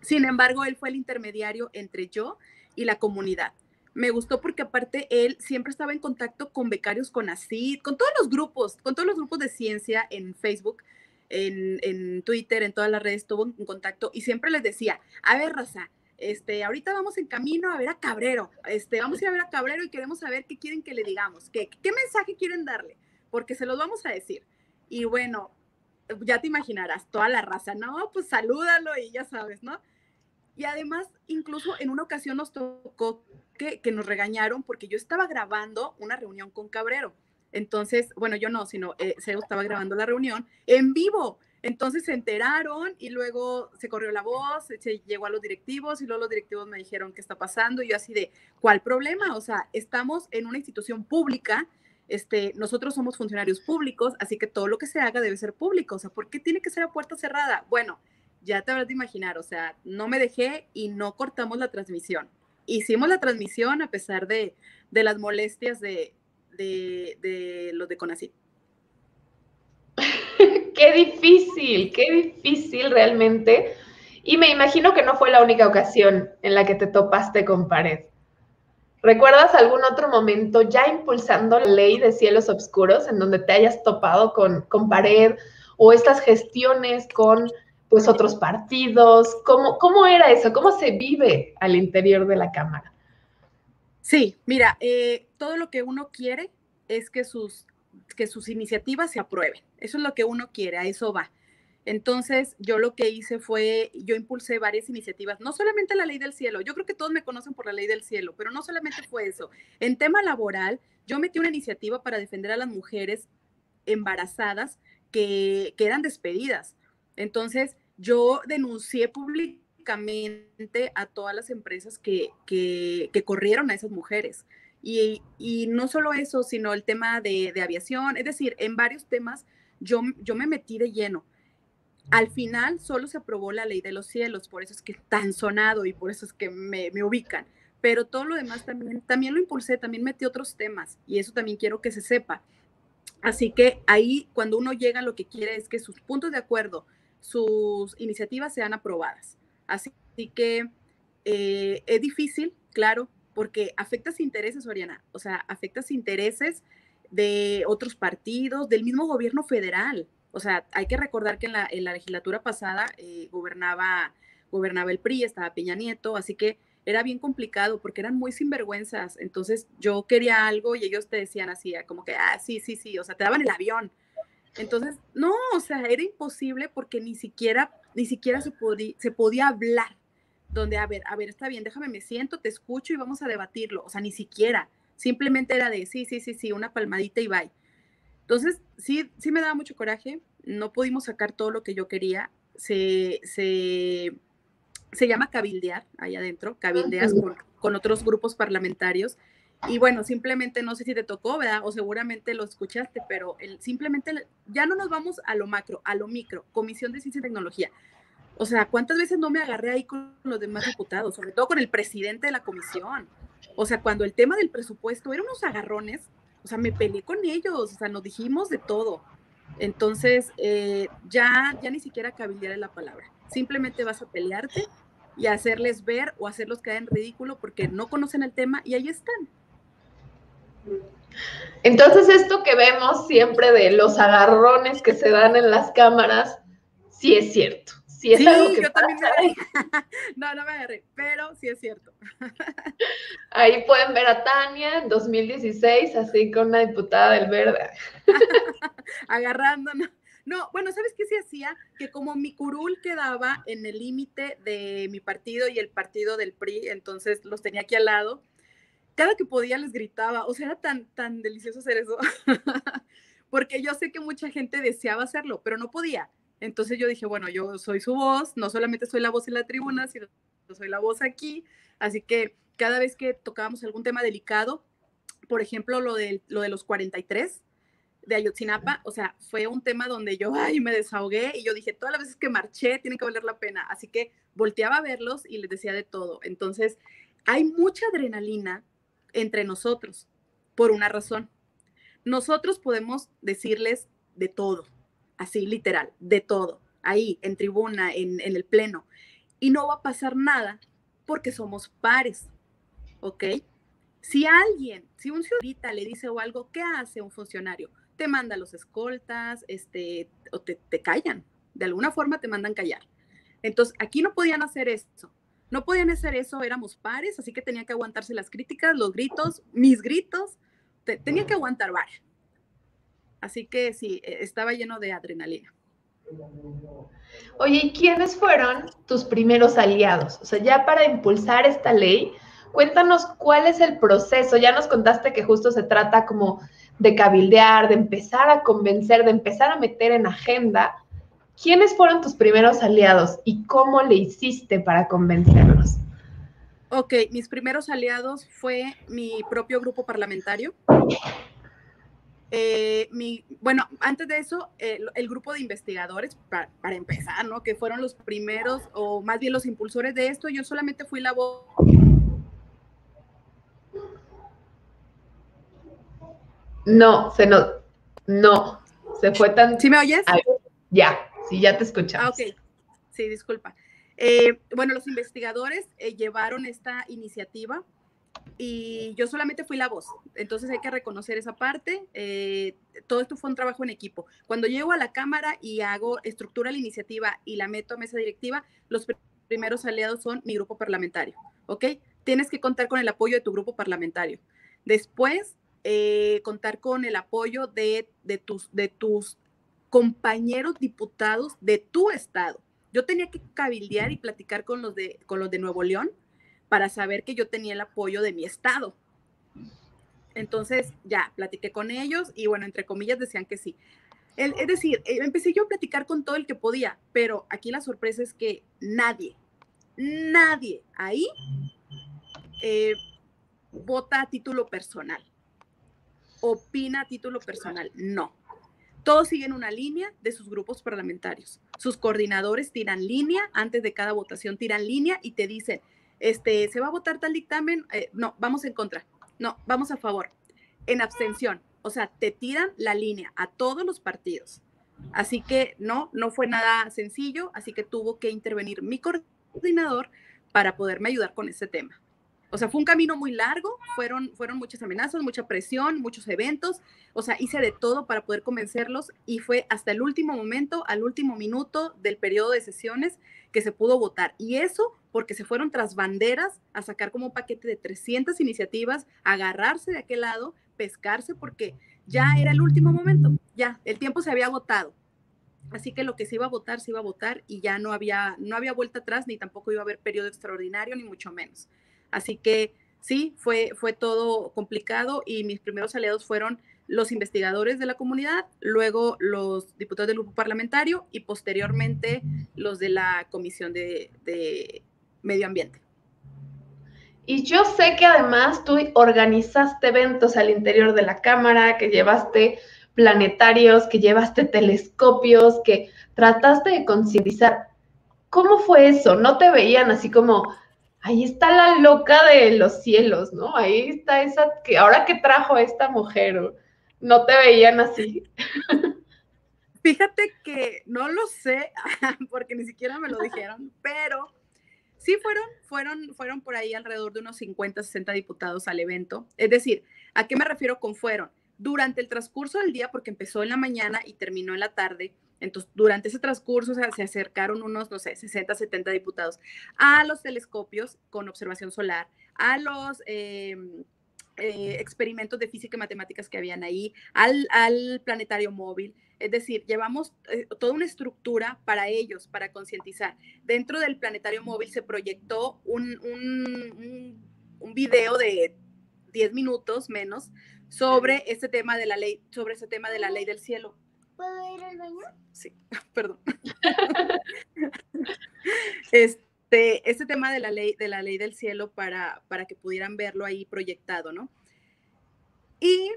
Sin embargo, él fue el intermediario entre yo y la comunidad. Me gustó porque aparte él siempre estaba en contacto con becarios con ACID, con todos los grupos, con todos los grupos de ciencia en Facebook, en, en Twitter, en todas las redes, estuvo en contacto y siempre les decía, a ver, Raza, este, ahorita vamos en camino a ver a Cabrero, este, vamos a ir a ver a Cabrero y queremos saber qué quieren que le digamos, qué, qué mensaje quieren darle, porque se los vamos a decir. Y bueno, ya te imaginarás, toda la raza, no, pues salúdalo y ya sabes, ¿no? Y además, incluso en una ocasión nos tocó que, que nos regañaron porque yo estaba grabando una reunión con Cabrero. Entonces, bueno, yo no, sino eh, estaba grabando la reunión en vivo. Entonces se enteraron y luego se corrió la voz, se llegó a los directivos y luego los directivos me dijeron qué está pasando y yo así de, ¿cuál problema? O sea, estamos en una institución pública, este, nosotros somos funcionarios públicos, así que todo lo que se haga debe ser público, o sea, ¿por qué tiene que ser a puerta cerrada? Bueno, ya te habrás de imaginar, o sea, no me dejé y no cortamos la transmisión. Hicimos la transmisión a pesar de, las molestias de, de, de los de CONACYT. qué difícil, qué difícil realmente. Y me imagino que no fue la única ocasión en la que te topaste con pared. ¿Recuerdas algún otro momento ya impulsando la ley de cielos oscuros en donde te hayas topado con, con pared o estas gestiones con pues otros partidos? ¿Cómo, ¿Cómo era eso? ¿Cómo se vive al interior de la Cámara? Sí, mira, eh, todo lo que uno quiere es que sus que sus iniciativas se aprueben. Eso es lo que uno quiere, a eso va. Entonces, yo lo que hice fue, yo impulsé varias iniciativas, no solamente la ley del cielo, yo creo que todos me conocen por la ley del cielo, pero no solamente fue eso. En tema laboral, yo metí una iniciativa para defender a las mujeres embarazadas que, que eran despedidas. Entonces, yo denuncié públicamente a todas las empresas que, que, corrieron a esas mujeres. Y, y, no solo eso, sino el tema de, de, aviación, es decir, en varios temas yo, yo me metí de lleno. Al final solo se aprobó la ley de los cielos, por eso es que tan sonado y por eso es que me, me ubican. Pero todo lo demás también, también lo impulsé, también metí otros temas y eso también quiero que se sepa. Así que ahí cuando uno llega lo que quiere es que sus puntos de acuerdo, sus iniciativas sean aprobadas. Así que eh, es difícil, claro, porque afectas intereses, Oriana, o sea, afectas intereses de otros partidos, del mismo gobierno federal. O sea, hay que recordar que en la, legislatura pasada eh, gobernaba, gobernaba el PRI, estaba Peña Nieto, así que era bien complicado porque eran muy sinvergüenzas. Entonces yo quería algo y ellos te decían así, como que, ah, sí, sí, sí, o sea, te daban el avión. Entonces, no, o sea, era imposible porque ni siquiera, ni siquiera se, podía, se podía hablar. Donde, a ver, a ver, está bien, déjame, me siento, te escucho y vamos a debatirlo. O sea, ni siquiera. Simplemente era de, sí, sí, sí, sí, una palmadita y bye. Entonces, sí, sí me daba mucho coraje. No pudimos sacar todo lo que yo quería. Se, se se llama cabildear ahí adentro, cabildeas con, otros grupos parlamentarios. Y bueno, simplemente no sé si te tocó, ¿verdad? O seguramente lo escuchaste, pero el, simplemente ya no nos vamos a lo macro, a lo micro, Comisión de Ciencia y Tecnología. O sea, ¿cuántas veces no me agarré ahí con los demás diputados, sobre todo con el presidente de la comisión? O sea, cuando el tema del presupuesto era unos agarrones, o sea, me peleé con ellos, o sea, nos dijimos de todo. Entonces, eh, ya, ya ni siquiera cabildear la palabra. Simplemente vas a pelearte y hacerles ver o hacerlos caer en ridículo porque no conocen el tema y ahí están. Entonces esto que vemos siempre de los agarrones que se dan en las cámaras, sí es cierto. Sí, es algo que yo también me No, no me agarré, pero sí es cierto. Ahí pueden ver a Tania en 2016, así con una diputada del Verde. Agarrándonos. No, bueno, ¿sabes qué se hacía? Que como mi curul quedaba en el límite de mi partido y el partido del PRI, entonces los tenía aquí al lado, cada que podía les gritaba, o sea, era tan, tan delicioso hacer eso, porque yo sé que mucha gente deseaba hacerlo, pero no podía. Entonces yo dije, bueno, yo soy su voz, no solamente soy la voz en la tribuna, sino soy la voz aquí, así que cada vez que tocábamos algún tema delicado, por ejemplo, lo de, lo de los 43, de Ayotzinapa, o sea, fue un tema donde yo, ay, me desahogué y yo dije, todas las veces que marché tiene que valer la pena. Así que volteaba a verlos y les decía de todo. Entonces, hay mucha adrenalina entre nosotros por una razón. Nosotros podemos decirles de todo, así literal, de todo, ahí, en tribuna, en, en el pleno. Y no va a pasar nada porque somos pares, ¿ok? Si alguien, si un ciudadita le dice o algo, ¿qué hace un funcionario? te manda los escoltas, este, o te, callan, de alguna forma te mandan callar. Entonces, aquí no podían hacer eso. No podían hacer eso, éramos pares, así que tenía que aguantarse las críticas, los gritos, mis gritos, tenía que aguantar varios. Así que sí, e, estaba lleno de adrenalina. Oye, ¿y quiénes fueron tus primeros aliados? O sea, ya para impulsar esta ley, cuéntanos cuál es el proceso. Ya nos contaste que justo se trata como de cabildear, de empezar a convencer, de empezar a meter en agenda, ¿quiénes fueron tus primeros aliados y cómo le hiciste para convencerlos? Ok, mis primeros aliados fue mi propio grupo parlamentario. Eh, mi, bueno, antes de eso, el grupo de investigadores, para, para, empezar, ¿no? Que fueron los primeros, o más bien los impulsores de esto, yo solamente fui la voz No, se no, no, se fue tan... ¿Sí me oyes? ya, sí, ya te escuchamos. Ah, ok, sí, disculpa. Eh, bueno, los investigadores eh, llevaron esta iniciativa y yo solamente fui la voz, entonces hay que reconocer esa parte. Eh, todo esto fue un trabajo en equipo. Cuando llego a la Cámara y hago estructura la iniciativa y la meto a mesa directiva, los primeros aliados son mi grupo parlamentario, ¿ok? Tienes que contar con el apoyo de tu grupo parlamentario. Después eh, contar con el apoyo de, tus, de tus compañeros diputados de tu estado. Yo tenía que cabildear y platicar con los de, con los de Nuevo León para saber que yo tenía el apoyo de mi estado. Entonces, ya, platiqué con ellos y bueno, entre comillas decían que sí. es decir, eh, empecé yo a platicar con todo el que podía, pero aquí la sorpresa es que nadie, nadie ahí eh, vota a título personal, opina a título personal, no. Todos siguen una línea de sus grupos parlamentarios. Sus coordinadores tiran línea, antes de cada votación tiran línea y te dicen, este, ¿se va a votar tal dictamen? Eh, no, vamos en contra. No, vamos a favor. En abstención. O sea, te tiran la línea a todos los partidos. Así que no, no fue nada sencillo, así que tuvo que intervenir mi coordinador para poderme ayudar con ese tema. O sea, fue un camino muy largo, fueron, fueron muchas amenazas, mucha presión, muchos eventos, o sea, hice de todo para poder convencerlos y fue hasta el último momento, al último minuto del periodo de sesiones que se pudo votar. Y eso porque se fueron tras banderas a sacar como un paquete de 300 iniciativas, agarrarse de aquel lado, pescarse, porque ya era el último momento, ya, el tiempo se había agotado. Así que lo que se iba a votar, se iba a votar y ya no había, no había vuelta atrás, ni tampoco iba a haber periodo extraordinario, ni mucho menos. Así que sí, fue, fue todo complicado y mis primeros aliados fueron los investigadores de la comunidad, luego los diputados del grupo parlamentario y posteriormente los de la Comisión de, de Medio Ambiente. Y yo sé que además tú organizaste eventos al interior de la Cámara, que llevaste planetarios, que llevaste telescopios, que trataste de concientizar. ¿Cómo fue eso? ¿No te veían así como, ahí está la loca de los cielos, ¿no? Ahí está esa que ahora que trajo esta mujer, no te veían así. Fíjate que no lo sé, porque ni siquiera me lo dijeron, pero sí fueron, fueron, fueron por ahí alrededor de unos 50, 60 diputados al evento. Es decir, ¿a qué me refiero con fueron? Durante el transcurso del día, porque empezó en la mañana y terminó en la tarde, entonces, durante ese transcurso se acercaron unos, no sé, 60, 70 diputados a los telescopios con observación solar, a los em, eh, experimentos de física y matemáticas que habían ahí, al, planetario móvil. Es decir, llevamos eh, toda una estructura para ellos, para concientizar. Dentro del planetario móvil se proyectó un, un, un video de 10 minutos menos sobre este tema de la ley, sobre ese tema de la ley del cielo ¿Puedo ir al baño? Sí, perdón. este, este tema de la ley, de la ley del cielo para, para que pudieran verlo ahí proyectado, ¿no? Y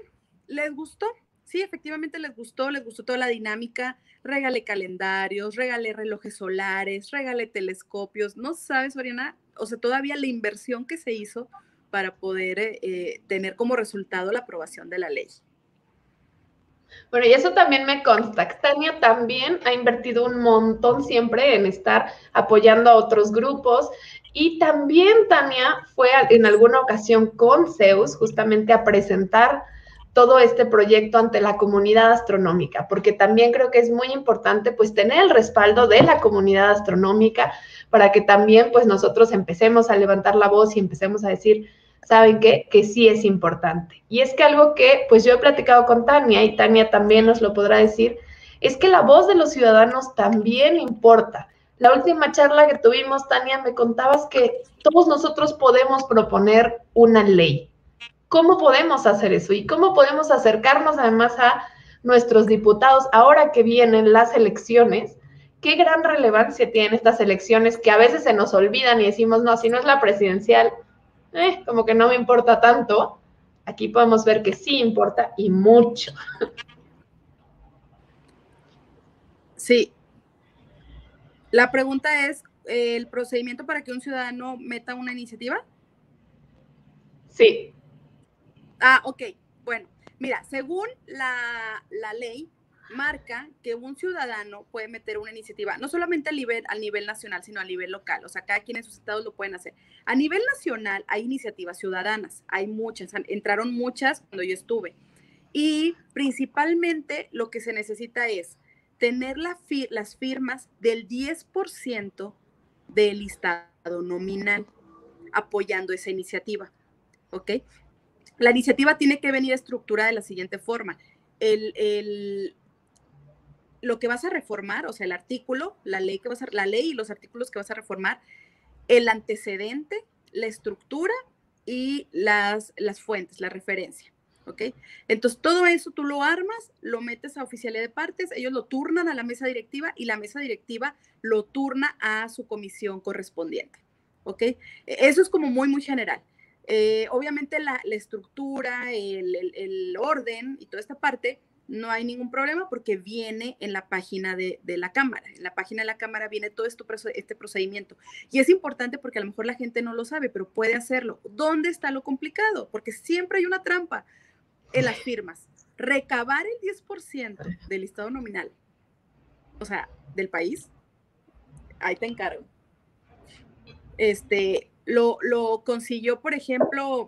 les gustó, sí, efectivamente les gustó, les gustó toda la dinámica. Regalé calendarios, regalé relojes solares, regalé telescopios. No sabes, Oriana, o sea, todavía la inversión que se hizo para poder eh, tener como resultado la aprobación de la ley. Bueno, y eso también me consta. Tania también ha invertido un montón siempre en estar apoyando a otros grupos. Y también Tania fue en alguna ocasión con Zeus justamente a presentar todo este proyecto ante la comunidad astronómica, porque también creo que es muy importante pues tener el respaldo de la comunidad astronómica para que también pues nosotros empecemos a levantar la voz y empecemos a decir, ¿saben qué? Que sí es importante. Y es que algo que, pues yo he platicado con Tania y Tania también nos lo podrá decir, es que la voz de los ciudadanos también importa. La última charla que tuvimos, Tania, me contabas que todos nosotros podemos proponer una ley. ¿Cómo podemos hacer eso? ¿Y cómo podemos acercarnos además a nuestros diputados ahora que vienen las elecciones? ¿Qué gran relevancia tienen estas elecciones que a veces se nos olvidan y decimos, no, si no es la presidencial, eh, como que no me importa tanto, aquí podemos ver que sí importa y mucho. Sí. La pregunta es, ¿el procedimiento para que un ciudadano meta una iniciativa? Sí. Ah, ok. Bueno, mira, según la, la ley, marca que un ciudadano puede meter una iniciativa, no solamente a nivel, al nivel nacional, sino a nivel local. O sea, cada quien en sus estados lo pueden hacer. A nivel nacional hay iniciativas ciudadanas, hay muchas, entraron muchas cuando yo estuve. Y principalmente lo que se necesita es tener las firmas del 10% del listado nominal apoyando esa iniciativa. ¿Ok? La iniciativa tiene que venir estructurada de la siguiente forma. El, el, lo que vas a reformar, o sea, el artículo, la ley que vas a, la ley y los artículos que vas a reformar, el antecedente, la estructura y las, las fuentes, la referencia. ¿Ok? Entonces, todo eso tú lo armas, lo metes a oficialidad de partes, ellos lo turnan a la mesa directiva y la mesa directiva lo turna a su comisión correspondiente. ¿ok? E, eso es como muy, muy general. Eh, obviamente la, estructura, el, orden y toda esta parte, no hay ningún problema porque viene en la página de, la cámara. En la página de la cámara viene todo esto, este procedimiento. Y es importante porque a lo mejor la gente no lo sabe, pero puede hacerlo. ¿Dónde está lo complicado? Porque siempre hay una trampa en las firmas. Recabar el 10% del listado nominal, o sea, del país, ahí te encargo. Este, lo, consiguió, por ejemplo,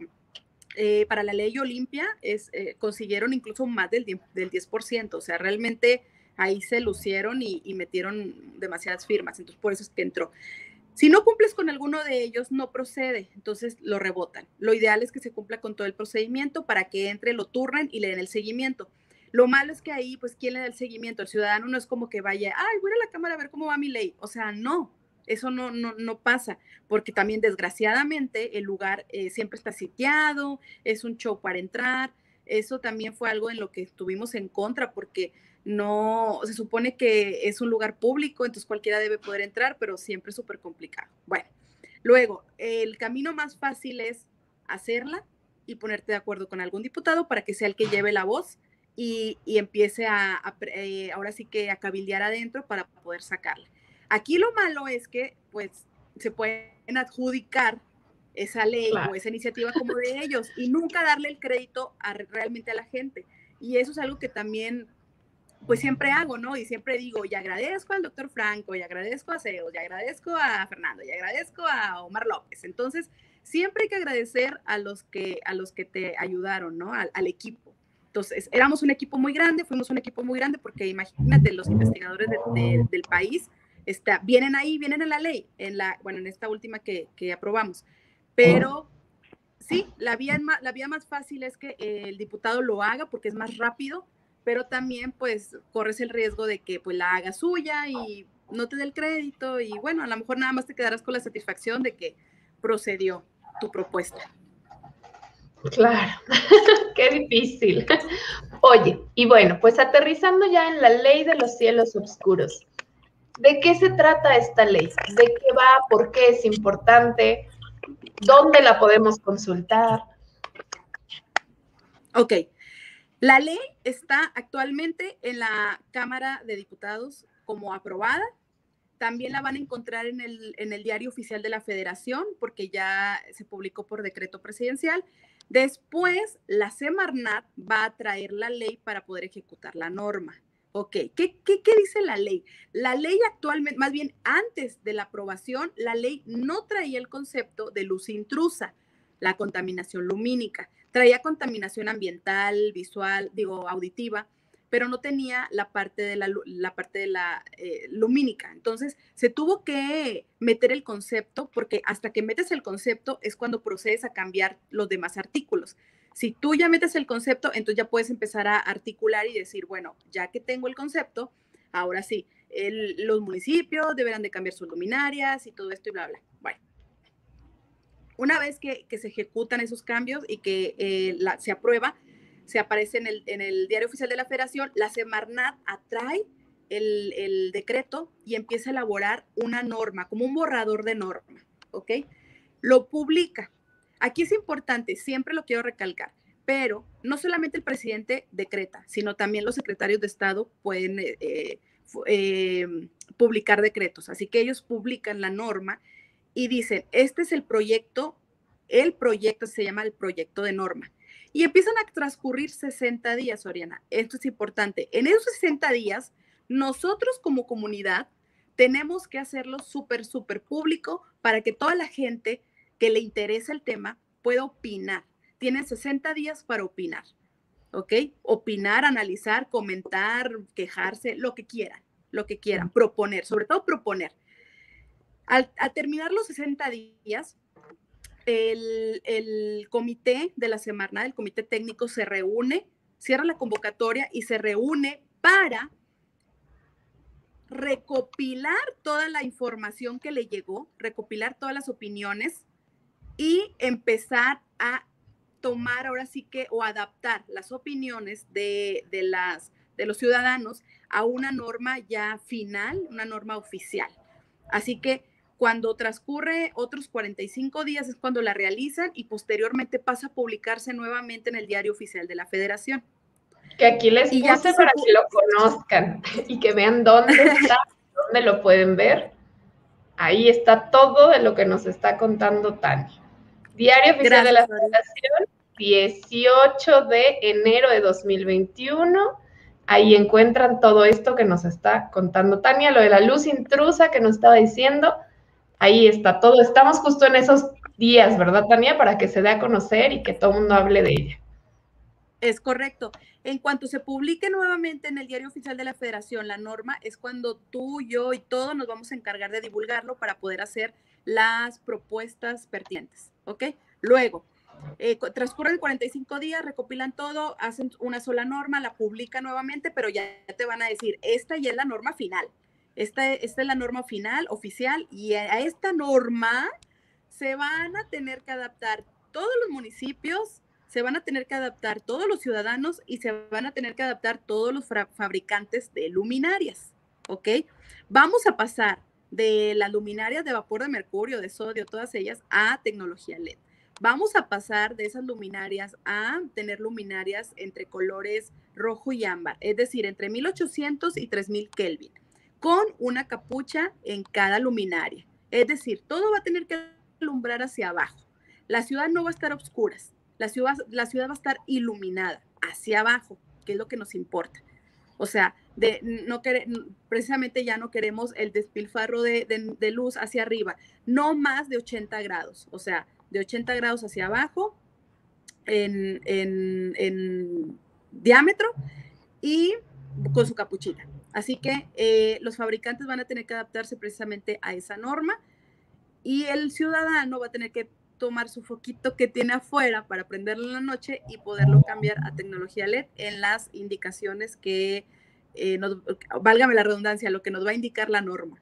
eh, para la ley Olimpia, es, eh, consiguieron incluso más del, del 10%, o sea, realmente ahí se lucieron y, metieron demasiadas firmas, entonces por eso es que entró. Si no cumples con alguno de ellos, no procede, entonces lo rebotan. Lo ideal es que se cumpla con todo el procedimiento para que entre, lo turnen y le den el seguimiento. Lo malo es que ahí, pues, ¿quién le da el seguimiento? El ciudadano no es como que vaya, ay, voy a la cámara a ver cómo va mi ley. O sea, no, eso no, no, no pasa, porque también desgraciadamente el lugar eh, siempre está sitiado, es un show para entrar. Eso también fue algo en lo que estuvimos en contra, porque no, se supone que es un lugar público, entonces cualquiera debe poder entrar, pero siempre es súper complicado. Bueno, luego, el camino más fácil es hacerla y ponerte de acuerdo con algún diputado para que sea el que lleve la voz y, empiece a, eh, ahora sí que a cabildear adentro para poder sacarla. Aquí lo malo es que, pues, se pueden adjudicar esa ley o esa iniciativa como de ellos y nunca darle el crédito a, realmente a la gente. Y eso es algo que también, pues siempre hago, ¿no? Y siempre digo, y agradezco al doctor Franco, y agradezco a Seo, y agradezco a Fernando, y agradezco a Omar López. Entonces, siempre hay que agradecer a los que, a los que te ayudaron, ¿no? Al, equipo. Entonces, éramos un equipo muy grande, fuimos un equipo muy grande, porque imagínate, los investigadores del país está, vienen ahí, vienen en la ley, en la, bueno, en esta última que, que aprobamos. Pero sí, la vía, la vía más fácil es que el diputado lo haga porque es más rápido, pero también pues corres el riesgo de que pues la haga suya y no te dé el crédito y bueno, a lo mejor nada más te quedarás con la satisfacción de que procedió tu propuesta. Claro, qué difícil. Oye, y bueno, pues aterrizando ya en la ley de los cielos oscuros, ¿De qué se trata esta ley? ¿De qué va? ¿Por qué es importante? ¿Dónde la podemos consultar? Ok. La ley está actualmente en la Cámara de Diputados como aprobada. También la van a encontrar en el, en el diario oficial de la Federación porque ya se publicó por decreto presidencial. Después, la Semarnat va a traer la ley para poder ejecutar la norma. Ok, ¿Qué, dice la ley? La ley actualmente, más bien antes de la aprobación, la ley no traía el concepto de luz intrusa, la contaminación lumínica. Traía contaminación ambiental, visual, digo, auditiva, pero no tenía la parte de la, la parte de la eh, lumínica. Entonces, se tuvo que meter el concepto, porque hasta que metes el concepto es cuando procedes a cambiar los demás artículos. Si tú ya metes el concepto, entonces ya puedes empezar a articular y decir, bueno, ya que tengo el concepto, ahora sí, los municipios deberán de cambiar sus luminarias y todo esto y bla, bla. Bueno, una vez que, se ejecutan esos cambios y que eh, se aprueba, se aparece en el, diario oficial de la federación, la Semarnat atrae el, decreto y empieza a elaborar una norma, como un borrador de norma, ¿ok? Lo publica. Aquí es importante, siempre lo quiero recalcar, pero no solamente el presidente decreta, sino también los secretarios de Estado pueden eh, eh, em, publicar decretos. Así que ellos publican la norma y dicen, este es el proyecto, el proyecto se llama el proyecto de norma. Y empiezan a transcurrir 60 días, Oriana. Esto es importante. En esos 60 días, nosotros como comunidad tenemos que hacerlo súper, súper público para que toda la gente que le interesa el tema puede opinar. Tienen 60 días para opinar, ¿ok? Opinar, analizar, comentar, quejarse, lo que quieran, lo que quieran, proponer, sobre todo proponer. Al, terminar los 60 días, el, el, comité de la semana, el comité técnico se reúne, cierra la convocatoria y se reúne para recopilar toda la información que le llegó, recopilar todas las opiniones y empezar a tomar ahora sí que o adaptar las opiniones de, las, de los ciudadanos a una norma ya final, una norma oficial. Así que Cuando transcurre otros 45 días es cuando la realizan y posteriormente pasa a publicarse nuevamente en el diario oficial de la federación. Que aquí les puse para que lo conozcan y que vean dónde está, dónde lo pueden ver. Ahí está todo de lo que nos está contando Tania. Diario Oficial de la Federación, 18 de enero de 2021. Ahí encuentran todo esto que nos está contando Tania, lo de la luz intrusa que nos estaba diciendo. Ahí está todo. Estamos justo en esos días, ¿verdad, Tania? Para que se dé a conocer y que todo el mundo hable de ella. Es correcto. En cuanto se publique nuevamente en el Diario Oficial de la Federación la norma, es cuando tú, yo y todos nos vamos a encargar de divulgarlo para poder hacer las propuestas pertinentes, ¿ok? Luego, eh, transcurren 45 días, recopilan todo, hacen una sola norma, la publican nuevamente, pero ya te van a decir, esta ya es la norma final. Esta, esta es la norma final, oficial, y a esta norma se van a tener que adaptar todos los municipios, se van a tener que adaptar todos los ciudadanos y se van a tener que adaptar todos los fabricantes de luminarias, ¿ok? Vamos a pasar de las luminarias de vapor de mercurio, de sodio, todas ellas, a tecnología LED. Vamos a pasar de esas luminarias a tener luminarias entre colores rojo y ámbar, es decir, entre 1800 y 3000 Kelvin, con una capucha en cada luminaria. Es decir, todo va a tener que alumbrar hacia abajo. La ciudad no va a estar a oscuras, la ciudad, la ciudad va a estar iluminada hacia abajo, que es lo que nos importa. O sea, no precisamente ya no queremos el despilfarro de, luz hacia arriba, no más de 80 grados, o sea, de 80 grados hacia abajo en, diámetro y con su capuchita. Así que eh, los fabricantes van a tener que adaptarse precisamente a esa norma y el ciudadano va a tener que tomar su foquito que tiene afuera para prenderlo en la noche y poderlo cambiar a tecnología LED en las indicaciones que, eh, nos, válgame la redundancia, lo que nos va a indicar la norma.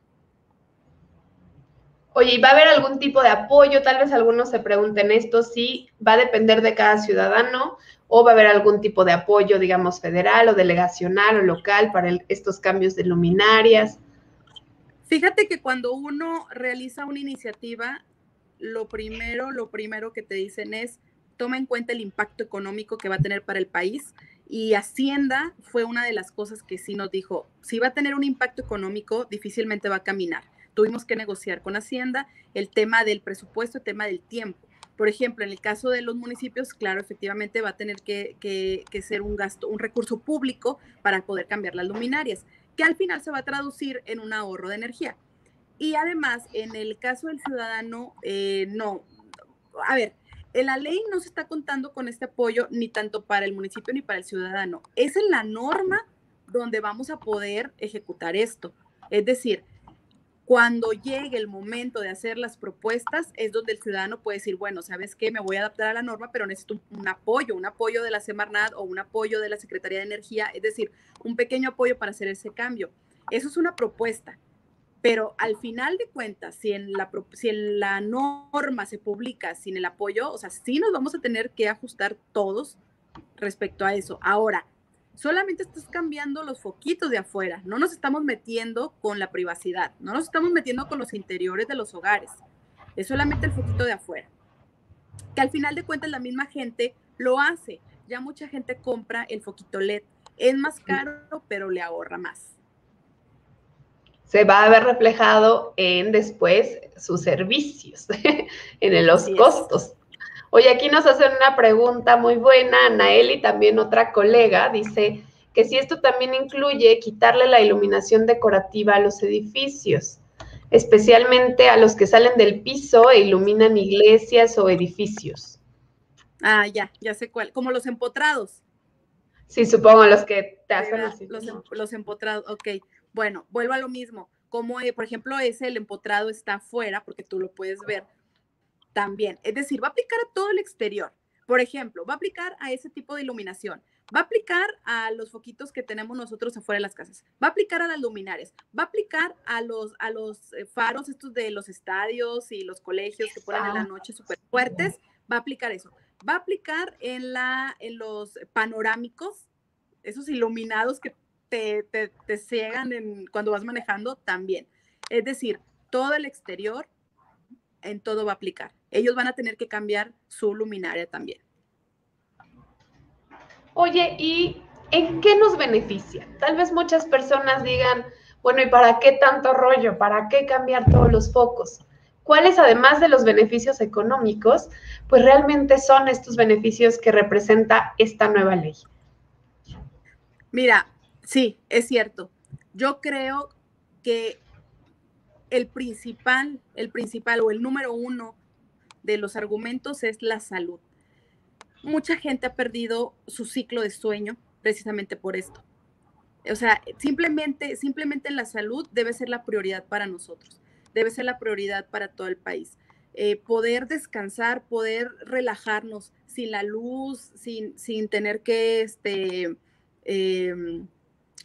Oye, ¿y va a haber algún tipo de apoyo? Tal vez algunos se pregunten esto, si va a depender de cada ciudadano o va a haber algún tipo de apoyo, digamos, federal o delegacional o local para estos cambios de luminarias. Fíjate que cuando uno realiza una iniciativa, lo primero, lo primero que te dicen es, toma en cuenta el impacto económico que va a tener para el país. Y Hacienda fue una de las cosas que sí nos dijo, si va a tener un impacto económico, difícilmente va a caminar. Tuvimos que negociar con Hacienda el tema del presupuesto, el tema del tiempo. Por ejemplo, en el caso de los municipios, claro, efectivamente va a tener que, que ser un gasto, un recurso público para poder cambiar las luminarias, que al final se va a traducir en un ahorro de energía. Y además, en el caso del ciudadano, eh, no. A ver, en la ley no se está contando con este apoyo ni tanto para el municipio ni para el ciudadano. Es en la norma donde vamos a poder ejecutar esto. Es decir, cuando llegue el momento de hacer las propuestas, es donde el ciudadano puede decir, bueno, ¿sabes qué? Me voy a adaptar a la norma, pero necesito un apoyo, un apoyo de la Semarnat o un apoyo de la Secretaría de Energía, es decir, un pequeño apoyo para hacer ese cambio. Eso es una propuesta. Pero al final de cuentas, si en, la, si en la norma se publica sin el apoyo, o sea, sí nos vamos a tener que ajustar todos respecto a eso. Ahora, solamente estás cambiando los foquitos de afuera, no nos estamos metiendo con la privacidad, no nos estamos metiendo con los interiores de los hogares, es solamente el foquito de afuera. Que al final de cuentas la misma gente lo hace, ya mucha gente compra el foquito LED, es más caro, pero le ahorra más se va a ver reflejado en después sus servicios, en los costos. Oye, aquí nos hacen una pregunta muy buena, Anaeli, también otra colega, dice que si esto también incluye quitarle la iluminación decorativa a los edificios, especialmente a los que salen del piso e iluminan iglesias o edificios. Ah, ya, ya sé cuál, como los empotrados. Sí, supongo los que te hacen así. Los, em, los empotrados, ok. Bueno, vuelvo a lo mismo. Como, eh, por ejemplo, ese, el empotrado está afuera, porque tú lo puedes ver también. Es decir, va a aplicar a todo el exterior. Por ejemplo, va a aplicar a ese tipo de iluminación. Va a aplicar a los foquitos que tenemos nosotros afuera de las casas. Va a aplicar a las luminarias. Va a aplicar a los, a los eh, faros estos de los estadios y los colegios que ponen en la noche súper fuertes. Va a aplicar eso. Va a aplicar en, la, en los panorámicos, esos iluminados que te, te, ciegan en, cuando vas manejando también. Es decir, todo el exterior, en todo va a aplicar. Ellos van a tener que cambiar su luminaria también. Oye, ¿y en qué nos beneficia? Tal vez muchas personas digan, bueno, ¿y para qué tanto rollo? ¿Para qué cambiar todos los focos? ¿Cuáles, además de los beneficios económicos, pues realmente son estos beneficios que representa esta nueva ley? Mira, sí, es cierto. Yo creo que el principal, el principal o el número uno de los argumentos es la salud. Mucha gente ha perdido su ciclo de sueño precisamente por esto. O sea, simplemente, simplemente la salud debe ser la prioridad para nosotros, debe ser la prioridad para todo el país. Eh, poder descansar, poder relajarnos sin la luz, sin, sin tener que, este, em,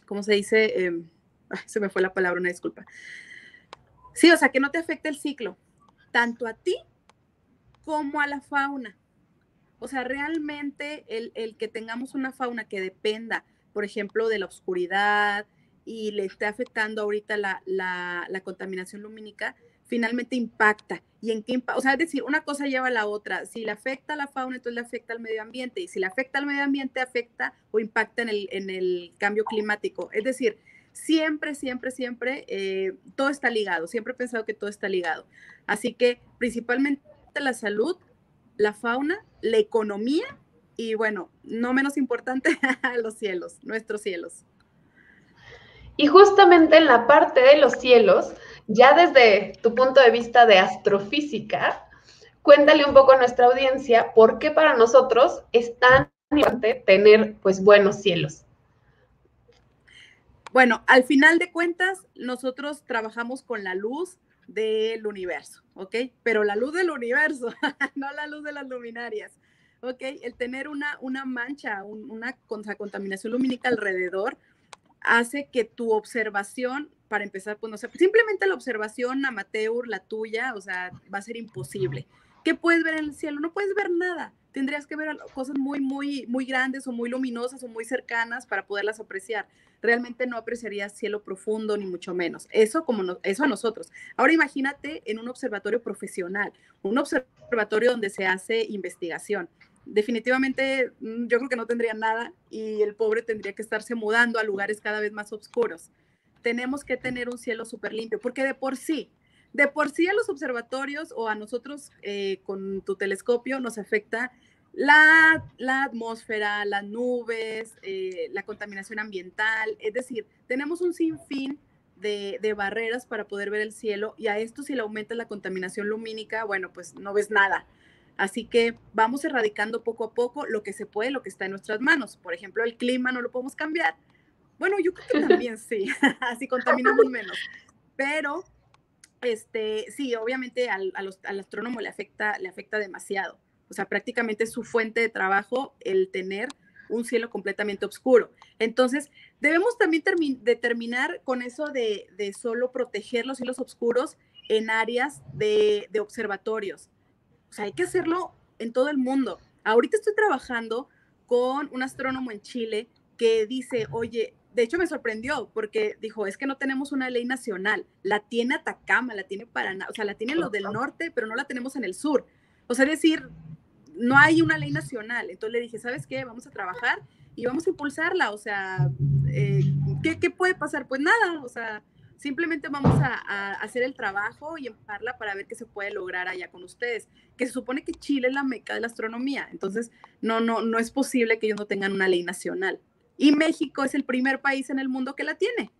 ¿cómo se dice? Em, se me fue la palabra, una disculpa. Sí, o sea, que no te afecte el ciclo, tanto a ti como a la fauna. O sea, realmente el, que tengamos una fauna que dependa, por ejemplo, de la oscuridad y le esté afectando ahorita la, la, contaminación lumínica, finalmente impacta. ¿Y en qué impacta? O sea, es decir, una cosa lleva a la otra. Si le afecta a la fauna, entonces le afecta al medio ambiente. Y si le afecta al medio ambiente, afecta o impacta en el, en el cambio climático. Es decir, siempre, siempre, siempre, eh, todo está ligado. Siempre he pensado que todo está ligado. Así que principalmente la salud, la fauna, la economía y bueno, no menos importante, los cielos, nuestros cielos. Y justamente en la parte de los cielos, ya desde tu punto de vista de astrofísica, cuéntale un poco a nuestra audiencia por qué para nosotros es tan importante tener pues buenos cielos. Bueno, al final de cuentas, nosotros trabajamos con la luz del universo, ¿ok? Pero la luz del universo, no la luz de las luminarias, ¿ok? El tener una, una mancha, una contaminación lumínica alrededor hace que tu observación, para empezar, pues no simplemente la observación amateur, la tuya, o sea, va a ser imposible. ¿Qué puedes ver en el cielo? No puedes ver nada. Tendrías que ver cosas muy, muy, muy grandes o muy luminosas o muy cercanas para poderlas apreciar. Realmente no apreciarías cielo profundo ni mucho menos. Eso como eso a nosotros. Ahora imagínate en un observatorio profesional, un observatorio donde se hace investigación. Definitivamente mm, yo creo que no tendría nada y el pobre tendría que estarse mudando a lugares cada vez más oscuros. Tenemos que tener un cielo súper limpio, porque de por sí, de por sí a los observatorios o a nosotros eh, con tu telescopio nos afecta la, atmósfera, las nubes, eh, la contaminación ambiental, es decir, tenemos un sinfín de, de, barreras para poder ver el cielo y a esto si le aumenta la contaminación lumínica, bueno, pues no ves nada. Así que vamos erradicando poco a poco lo que se puede, lo que está en nuestras manos. Por ejemplo, el clima no lo podemos cambiar. Bueno, yo creo que también sí, así contaminamos menos. Pero este, sí, obviamente al, astrónomo le afecta, le afecta demasiado. O sea, prácticamente es su fuente de trabajo el tener un cielo completamente oscuro. Entonces, debemos también determinar con eso de, solo proteger los cielos oscuros en áreas de, de, observatorios. O sea, hay que hacerlo en todo el mundo. Ahorita estoy trabajando con un astrónomo en Chile que dice, oye, de hecho me sorprendió porque dijo, es que no tenemos una ley nacional, la tiene Atacama, la tiene Paraná, o sea, la tienen los del norte, pero no la tenemos en el sur. O sea, es decir, no hay una ley nacional. Entonces le dije, ¿sabes qué? Vamos a trabajar y vamos a impulsarla. O sea, eh, ¿qué, puede pasar? Pues nada, o sea, simplemente vamos a, hacer el trabajo y empujarla para ver qué se puede lograr allá con ustedes. Que se supone que Chile es la meca de la astronomía. Entonces, no, no, no es posible que ellos no tengan una ley nacional y México es el primer país en el mundo que la tiene.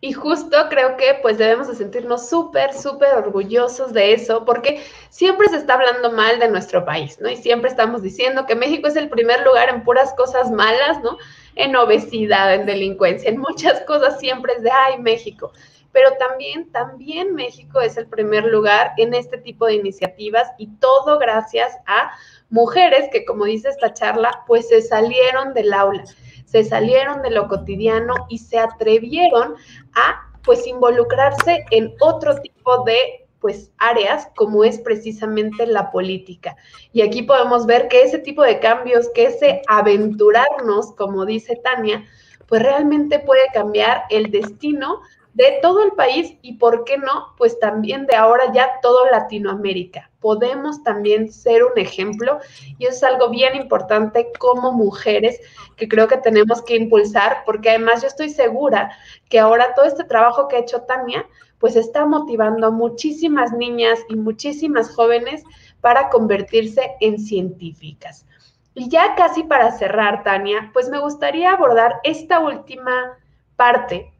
Y justo creo que pues debemos de sentirnos súper, súper orgullosos de eso, porque siempre se está hablando mal de nuestro país, ¿no? Y siempre estamos diciendo que México es el primer lugar en puras cosas malas, ¿no? En obesidad, en delincuencia, en muchas cosas siempre es de, ay, México. Pero también, también México es el primer lugar en este tipo de iniciativas y todo gracias a mujeres que, como dice esta charla, pues se salieron del aula, se salieron de lo cotidiano y se atrevieron a pues involucrarse en otro tipo de pues áreas como es precisamente la política. Y aquí podemos ver que ese tipo de cambios, que ese aventurarnos, como dice Tania, pues realmente puede cambiar el destino de todo el país y, ¿por qué no? Pues también de ahora ya todo Latinoamérica. Podemos también ser un ejemplo y eso es algo bien importante como mujeres que creo que tenemos que impulsar porque además yo estoy segura que ahora todo este trabajo que ha hecho Tania pues está motivando a muchísimas niñas y muchísimas jóvenes para convertirse en científicas. Y ya casi para cerrar, Tania, pues me gustaría abordar esta última parte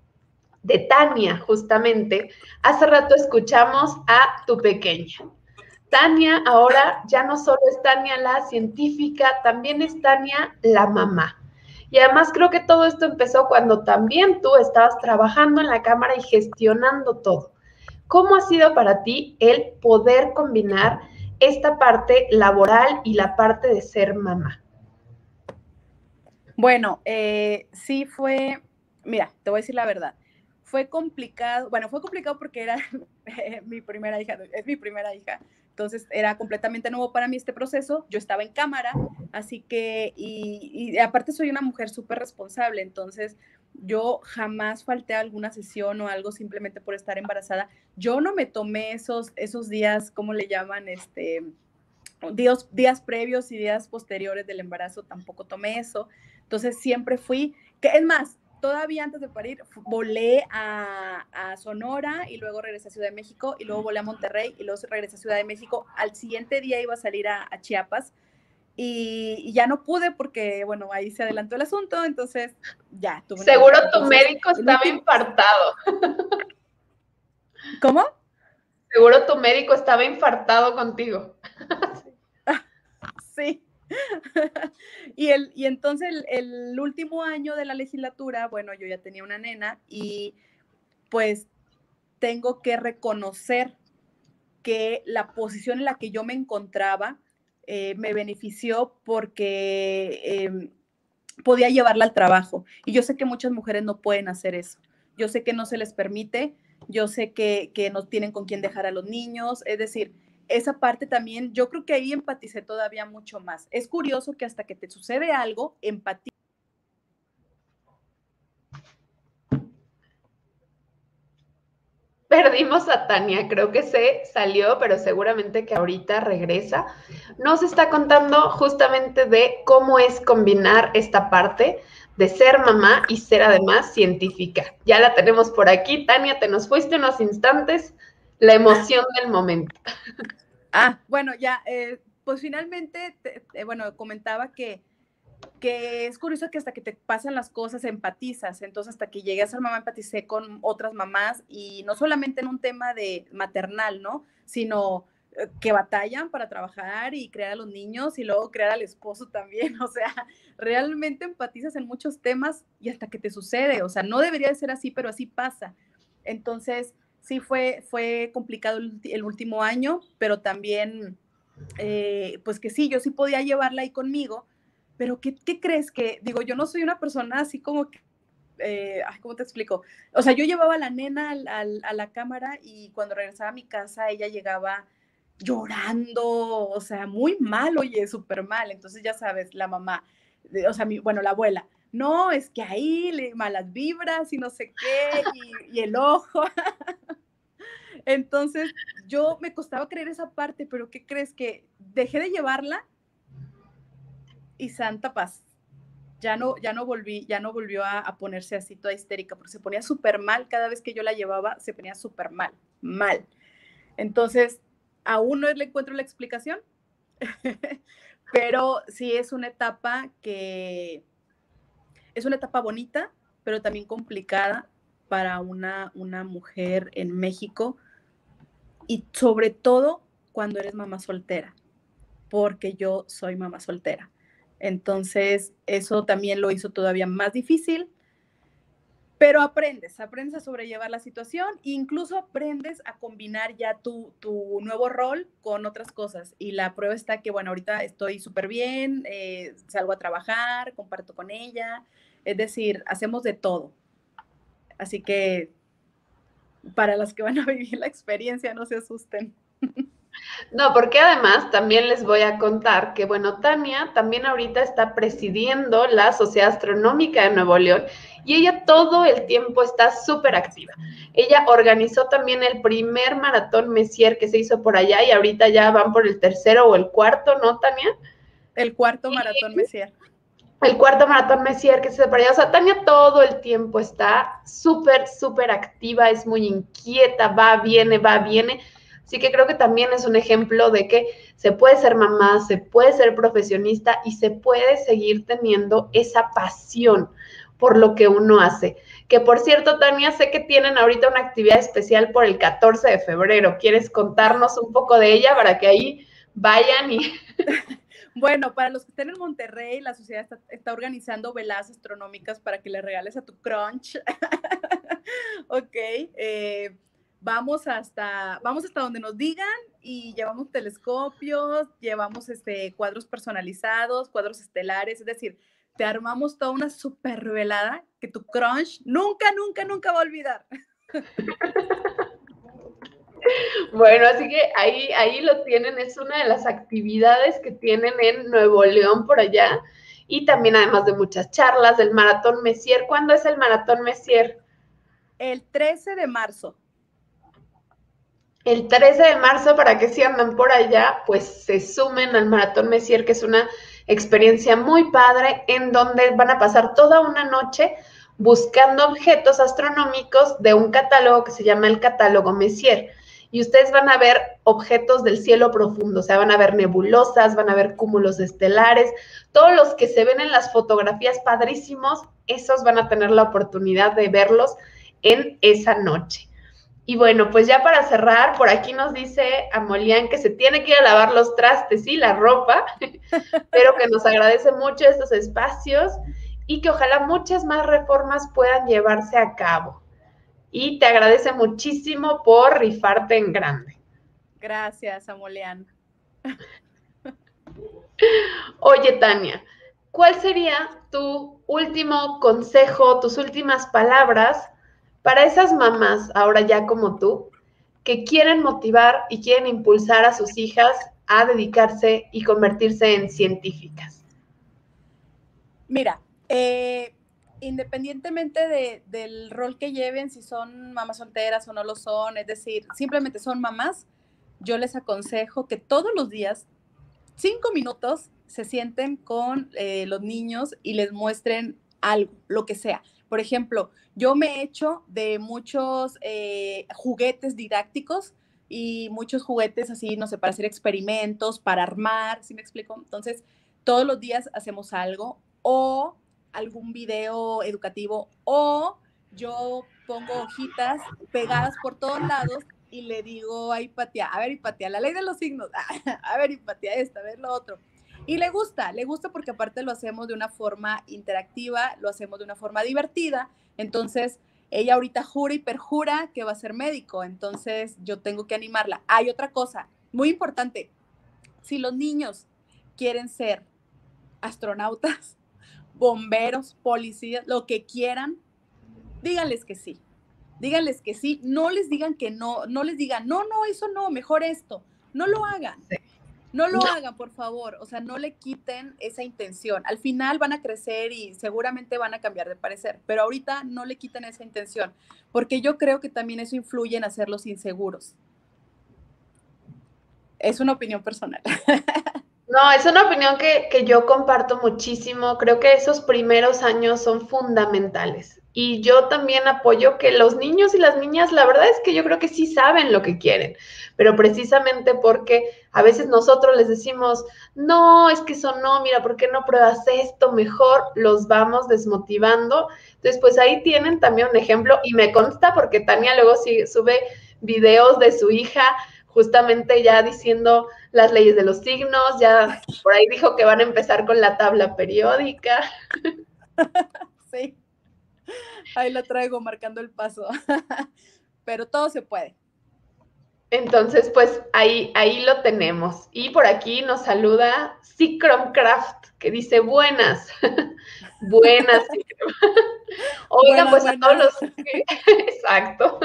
de Tania, justamente. Hace rato escuchamos a tu pequeña. Tania ahora ya no solo es Tania la científica, también es Tania la mamá. Y además creo que todo esto empezó cuando también tú estabas trabajando en la cámara y gestionando todo. ¿Cómo ha sido para ti el poder combinar esta parte laboral y la parte de ser mamá? Bueno, eh, sí fue, mira, te voy a decir la verdad fue complicado, bueno, fue complicado porque era mi primera hija, es mi primera hija, entonces era completamente nuevo para mí este proceso, yo estaba en cámara, así que, y, aparte soy una mujer súper responsable, entonces yo jamás falté a alguna sesión o algo simplemente por estar embarazada, yo no me tomé esos, esos días, ¿cómo le llaman? Este, días, días previos y días posteriores del embarazo, tampoco tomé eso, entonces siempre fui, que es más, todavía antes de parir, volé a, Sonora y luego regresé a Ciudad de México y luego volé a Monterrey y luego regresé a Ciudad de México. Al siguiente día iba a salir a, Chiapas y, ya no pude porque, bueno, ahí se adelantó el asunto, entonces ya. Tuve Seguro tu médico estaba infartado. ¿Cómo? Seguro tu médico estaba infartado contigo. sí. y, el, y entonces el, último año de la legislatura, bueno, yo ya tenía una nena y pues tengo que reconocer que la posición en la que yo me encontraba eh, me benefició porque em, podía llevarla al trabajo. Y yo sé que muchas mujeres no pueden hacer eso. Yo sé que no se les permite, yo sé que, que no tienen con quién dejar a los niños, es decir, esa parte también, yo creo que ahí empaticé todavía mucho más. Es curioso que hasta que te sucede algo, empatía. Perdimos a Tania, creo que se salió, pero seguramente que ahorita regresa. Nos está contando justamente de cómo es combinar esta parte de ser mamá y ser además científica. Ya la tenemos por aquí. Tania, te nos fuiste unos instantes, la emoción del momento. Ah, bueno, ya, eh, pues finalmente, bueno, comentaba que, que es curioso que hasta que te pasan las cosas empatizas, entonces hasta que llegué a ser mamá empaticé con otras mamás y no solamente en un tema de maternal, ¿no? Sino eh, que batallan para trabajar y crear a los niños y luego crear al esposo también, o sea, realmente empatizas en muchos temas y hasta que te sucede, o sea, no debería de ser así, pero así pasa. Entonces, sí fue, fue complicado el, último año, pero también, eh, pues que sí, yo sí podía llevarla ahí conmigo, pero ¿qué, qué crees que, digo, yo no soy una persona así como que, eh, ¿cómo te explico? O sea, yo llevaba a la nena a la cámara y cuando regresaba a mi casa ella llegaba llorando, o sea, muy mal, oye, súper mal. Entonces, ya sabes, la mamá, o sea, mi, bueno, la abuela, no, es que ahí le malas vibras y no sé qué, y, el ojo. Entonces, yo me costaba creer esa parte, pero ¿qué crees? Que dejé de llevarla y santa paz. Ya no, ya no volví, ya no volvió a, ponerse así toda histérica, porque se ponía súper mal cada vez que yo la llevaba, se ponía súper mal, mal. Entonces, aún no le encuentro la explicación, pero sí es una etapa que es una etapa bonita, pero también complicada para una, una mujer en México y sobre todo cuando eres mamá soltera, porque yo soy mamá soltera. Entonces, eso también lo hizo todavía más difícil, pero aprendes, aprendes a sobrellevar la situación incluso aprendes a combinar ya tu, tu, nuevo rol con otras cosas. Y la prueba está que, bueno, ahorita estoy súper bien, eh, salgo a trabajar, comparto con ella, es decir, hacemos de todo. Así que para las que van a vivir la experiencia, no se asusten. No, porque además también les voy a contar que, bueno, Tania también ahorita está presidiendo la Sociedad Astronómica de Nuevo León y ella todo el tiempo está súper activa. Ella organizó también el primer maratón Messier que se hizo por allá y ahorita ya van por el tercero o el cuarto, ¿no, Tania? El cuarto maratón Messier. El cuarto maratón Messier que se hizo por allá. O sea, Tania todo el tiempo está súper, súper activa, es muy inquieta, va, viene, va, viene. Así que creo que también es un ejemplo de que se puede ser mamá, se puede ser profesionista y se puede seguir teniendo esa pasión por lo que uno hace. Que por cierto, Tania, sé que tienen ahorita una actividad especial por el 14 de febrero. ¿Quieres contarnos un poco de ella para que ahí vayan y... Bueno, para los que estén en Monterrey, la sociedad está, organizando velas astronómicas para que le regales a tu crunch. ok. Eh, vamos hasta, vamos hasta donde nos digan y llevamos telescopios, llevamos este, cuadros personalizados, cuadros estelares, es decir, te armamos toda una super velada que tu crunch nunca, nunca, nunca va a olvidar. Bueno, así que ahí, ahí lo tienen, es una de las actividades que tienen en Nuevo León por allá y también además de muchas charlas del Maratón Messier. ¿Cuándo es el Maratón Messier? El 13 de marzo el 13 de marzo, para que si andan por allá, pues se sumen al Maratón Messier, que es una experiencia muy padre en donde van a pasar toda una noche buscando objetos astronómicos de un catálogo que se llama el catálogo Messier. Y ustedes van a ver objetos del cielo profundo, o sea, van a ver nebulosas, van a ver cúmulos estelares, todos los que se ven en las fotografías padrísimos, esos van a tener la oportunidad de verlos en esa noche. Y bueno, pues ya para cerrar, por aquí nos dice Amolian que se tiene que ir a lavar los trastes y la ropa, pero que nos agradece mucho estos espacios y que ojalá muchas más reformas puedan llevarse a cabo. Y te agradece muchísimo por rifarte en grande. Gracias, Amolian. Oye, Tania, ¿cuál sería tu último consejo, tus últimas palabras para esas mamás, ahora ya como tú, que quieren motivar y quieren impulsar a sus hijas a dedicarse y convertirse en científicas? Mira, eh, independientemente del rol que lleven, si son mamás solteras o no lo son, es decir, simplemente son mamás, yo les aconsejo que todos los días, cinco minutos, se sienten con eh, los niños y les muestren algo, lo que sea. Por ejemplo, yo me he hecho de muchos eh, juguetes didácticos y muchos juguetes así, no sé, para hacer experimentos, para armar, ¿sí me explico? Entonces, todos los días hacemos algo o algún video educativo o yo pongo hojitas pegadas por todos lados y le digo a Hipatia, a ver Hipatia, la ley de los signos, a ver Hipatia esta, a ver lo otro. Y le gusta, le gusta porque aparte lo hacemos de una forma interactiva, lo hacemos de una forma divertida. Entonces, ella ahorita jura y perjura que va a ser médico, entonces yo tengo que animarla. Hay otra cosa muy importante. Si los niños quieren ser astronautas, bomberos, policías, lo que quieran, díganles que sí. Díganles que sí, no les digan que no, no les digan, no, no, eso no, mejor esto. No lo hagan. No lo hagan, por favor. O sea, no le quiten esa intención. Al final van a crecer y seguramente van a cambiar de parecer, pero ahorita no le quiten esa intención, porque yo creo que también eso influye en hacerlos inseguros. Es una opinión personal. No, es una opinión que, que yo comparto muchísimo. Creo que esos primeros años son fundamentales. Y yo también apoyo que los niños y las niñas, la verdad es que yo creo que sí saben lo que quieren, pero precisamente porque a veces nosotros les decimos, no, es que eso no, mira, ¿por qué no pruebas esto mejor? Los vamos desmotivando. Entonces, pues ahí tienen también un ejemplo y me consta porque Tania luego sí, sube videos de su hija justamente ya diciendo las leyes de los signos, ya por ahí dijo que van a empezar con la tabla periódica. Sí. Ahí la traigo marcando el paso. Pero todo se puede. Entonces, pues ahí, ahí lo tenemos. Y por aquí nos saluda Craft, que dice buenas. buenas. Oigan, pues a todos los exacto.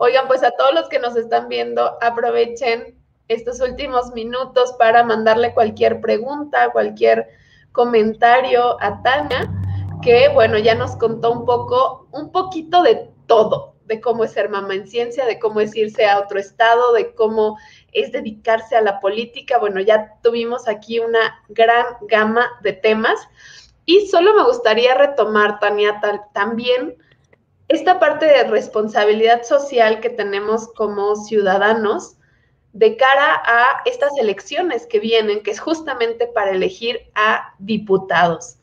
Oigan, pues a todos los que nos están viendo, aprovechen estos últimos minutos para mandarle cualquier pregunta, cualquier comentario a Tania que, bueno, ya nos contó un poco, un poquito de todo, de cómo es ser mamá en ciencia, de cómo es irse a otro estado, de cómo es dedicarse a la política. Bueno, ya tuvimos aquí una gran gama de temas y solo me gustaría retomar, Tania, también esta parte de responsabilidad social que tenemos como ciudadanos de cara a estas elecciones que vienen, que es justamente para elegir a diputados.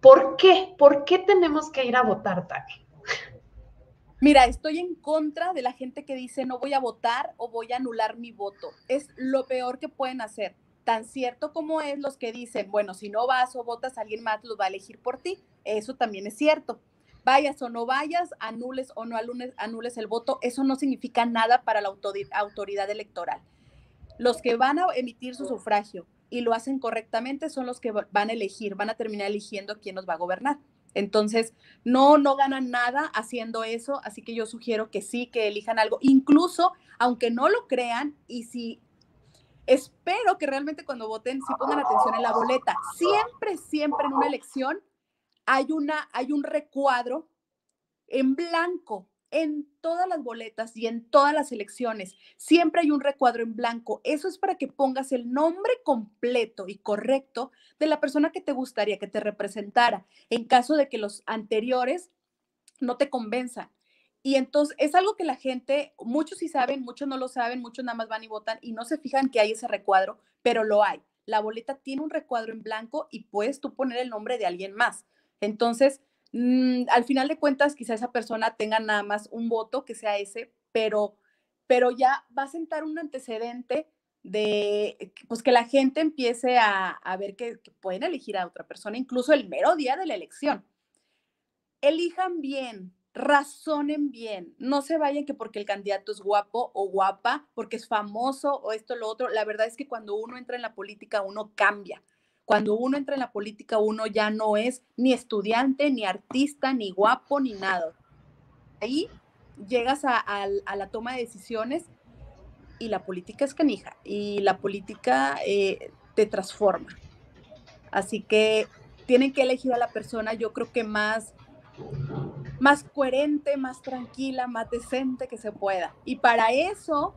¿Por qué? ¿Por qué tenemos que ir a votar, Tania? Mira, estoy en contra de la gente que dice no voy a votar o voy a anular mi voto. Es lo peor que pueden hacer. Tan cierto como es los que dicen, bueno, si no vas o votas, alguien más los va a elegir por ti. Eso también es cierto. Vayas o no vayas, anules o no anules, anules el voto, eso no significa nada para la autoridad electoral. Los que van a emitir su sufragio y lo hacen correctamente son los que van a elegir, van a terminar eligiendo quién nos va a gobernar. Entonces, no, no ganan nada haciendo eso, así que yo sugiero que sí, que elijan algo, incluso aunque no lo crean y si espero que realmente cuando voten sí pongan atención en la boleta. Siempre, siempre en una elección hay, una, hay un recuadro en blanco en todas las boletas y en todas las elecciones. Siempre hay un recuadro en blanco. Eso es para que pongas el nombre completo y correcto de la persona que te gustaría que te representara, en caso de que los anteriores no te convenzan. Y entonces es algo que la gente, muchos sí saben, muchos no lo saben, muchos nada más van y votan y no se fijan que hay ese recuadro, pero lo hay. La boleta tiene un recuadro en blanco y puedes tú poner el nombre de alguien más. Entonces, Mm, al final de cuentas, quizá esa persona tenga nada más un voto que sea ese, pero, pero ya va a sentar un antecedente de pues que la gente empiece a, ver que, pueden elegir a otra persona, incluso el mero día de la elección. Elijan bien, razonen bien, no se vayan que porque el candidato es guapo o guapa, porque es famoso o esto o lo otro. La verdad es que cuando uno entra en la política, uno cambia. Cuando uno entra en la política, uno ya no es ni estudiante, ni artista, ni guapo, ni nada. Ahí llegas a, la toma de decisiones y la política es canija y la política eh, te transforma. Así que tienen que elegir a la persona, yo creo que más, más coherente, más tranquila, más decente que se pueda. Y para eso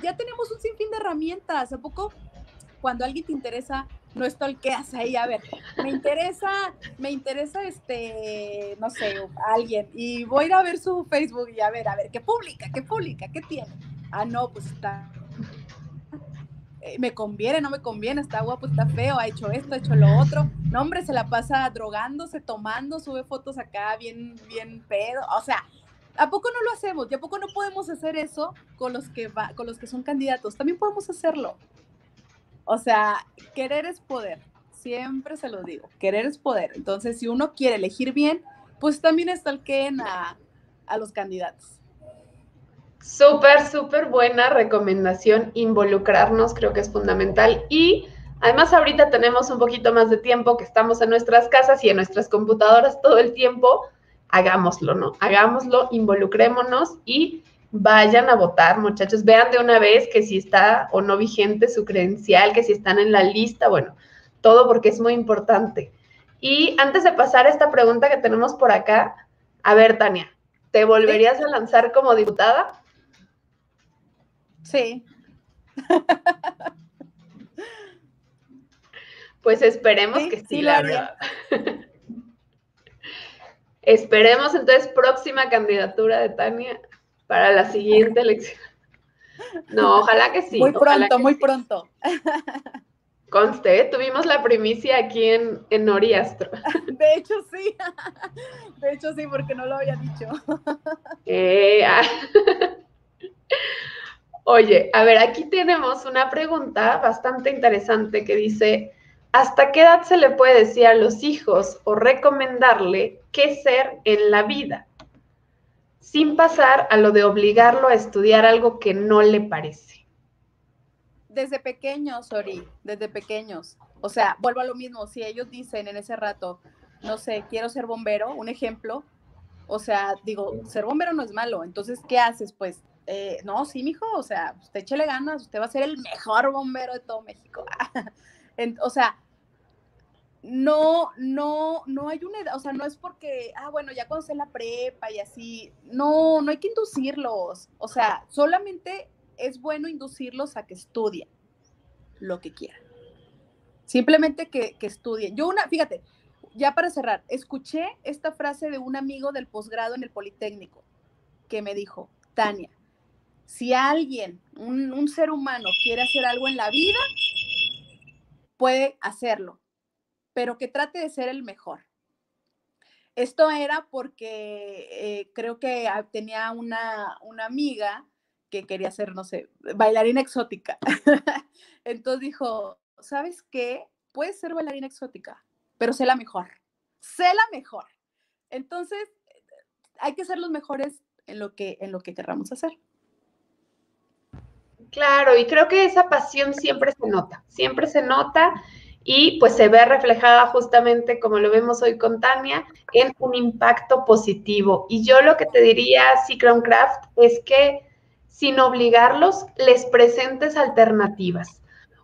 ya tenemos un sinfín de herramientas. ¿A poco cuando alguien te interesa no hace ahí, a ver, me interesa, me interesa este, no sé, alguien, y voy a ir a ver su Facebook y a ver, a ver, ¿qué publica? ¿Qué publica? ¿Qué tiene? Ah, no, pues está, eh, me conviene, no me conviene, está guapo, está feo, ha hecho esto, ha hecho lo otro. No, hombre, se la pasa drogándose, tomando, sube fotos acá bien, bien pedo, o sea, ¿A poco no lo hacemos? ¿Y a poco no podemos hacer eso con los que va, con los que son candidatos? También podemos hacerlo. O sea, querer es poder. Siempre se lo digo, querer es poder. Entonces, si uno quiere elegir bien, pues también estalquen a, a los candidatos. Súper, súper buena recomendación. Involucrarnos creo que es fundamental. Y además ahorita tenemos un poquito más de tiempo que estamos en nuestras casas y en nuestras computadoras todo el tiempo. Hagámoslo, ¿no? Hagámoslo, involucrémonos y vayan a votar, muchachos. Vean de una vez que si está o no vigente su credencial, que si están en la lista, bueno, todo porque es muy importante. Y antes de pasar a esta pregunta que tenemos por acá, a ver, Tania, ¿te volverías a lanzar como diputada? Sí. Pues esperemos que sí, la verdad. Esperemos entonces próxima candidatura de Tania para la siguiente elección. No, ojalá que sí. Muy pronto, muy pronto. Conste, tuvimos la primicia aquí en, en Oriastro. De hecho, sí. De hecho, sí, porque no lo había dicho. Eh, ah. Oye, a ver, aquí tenemos una pregunta bastante interesante que dice, ¿hasta qué edad se le puede decir a los hijos o recomendarle qué ser en la vida? Sin pasar a lo de obligarlo a estudiar algo que no le parece. Desde pequeños, Ori, desde pequeños. O sea, vuelvo a lo mismo, si ellos dicen en ese rato, no sé, quiero ser bombero, un ejemplo, o sea, digo, ser bombero no es malo, entonces, ¿qué haces? Pues, eh, no, sí, mijo, o sea, usted échele ganas, usted va a ser el mejor bombero de todo México. o sea, no, no, no hay una edad, o sea, no es porque, ah, bueno, ya cuando la prepa y así, no, no hay que inducirlos, o sea, solamente es bueno inducirlos a que estudien lo que quieran. Simplemente que, que estudien. Yo una, fíjate, ya para cerrar, escuché esta frase de un amigo del posgrado en el Politécnico que me dijo, Tania, si alguien, un ser humano quiere hacer algo en la vida, puede hacerlo pero que trate de ser el mejor. Esto era porque eh, creo que tenía una, una amiga que quería ser, no sé, bailarina exótica. Entonces dijo, ¿sabes qué? Puedes ser bailarina exótica, pero sé la mejor. Sé la mejor. Entonces, hay que ser los mejores en lo que, en lo que querramos hacer. Claro, y creo que esa pasión siempre se nota, siempre se nota y pues se ve reflejada justamente como lo vemos hoy con Tania en un impacto positivo. Y yo lo que te diría, Secret Craft, es que sin obligarlos, les presentes alternativas.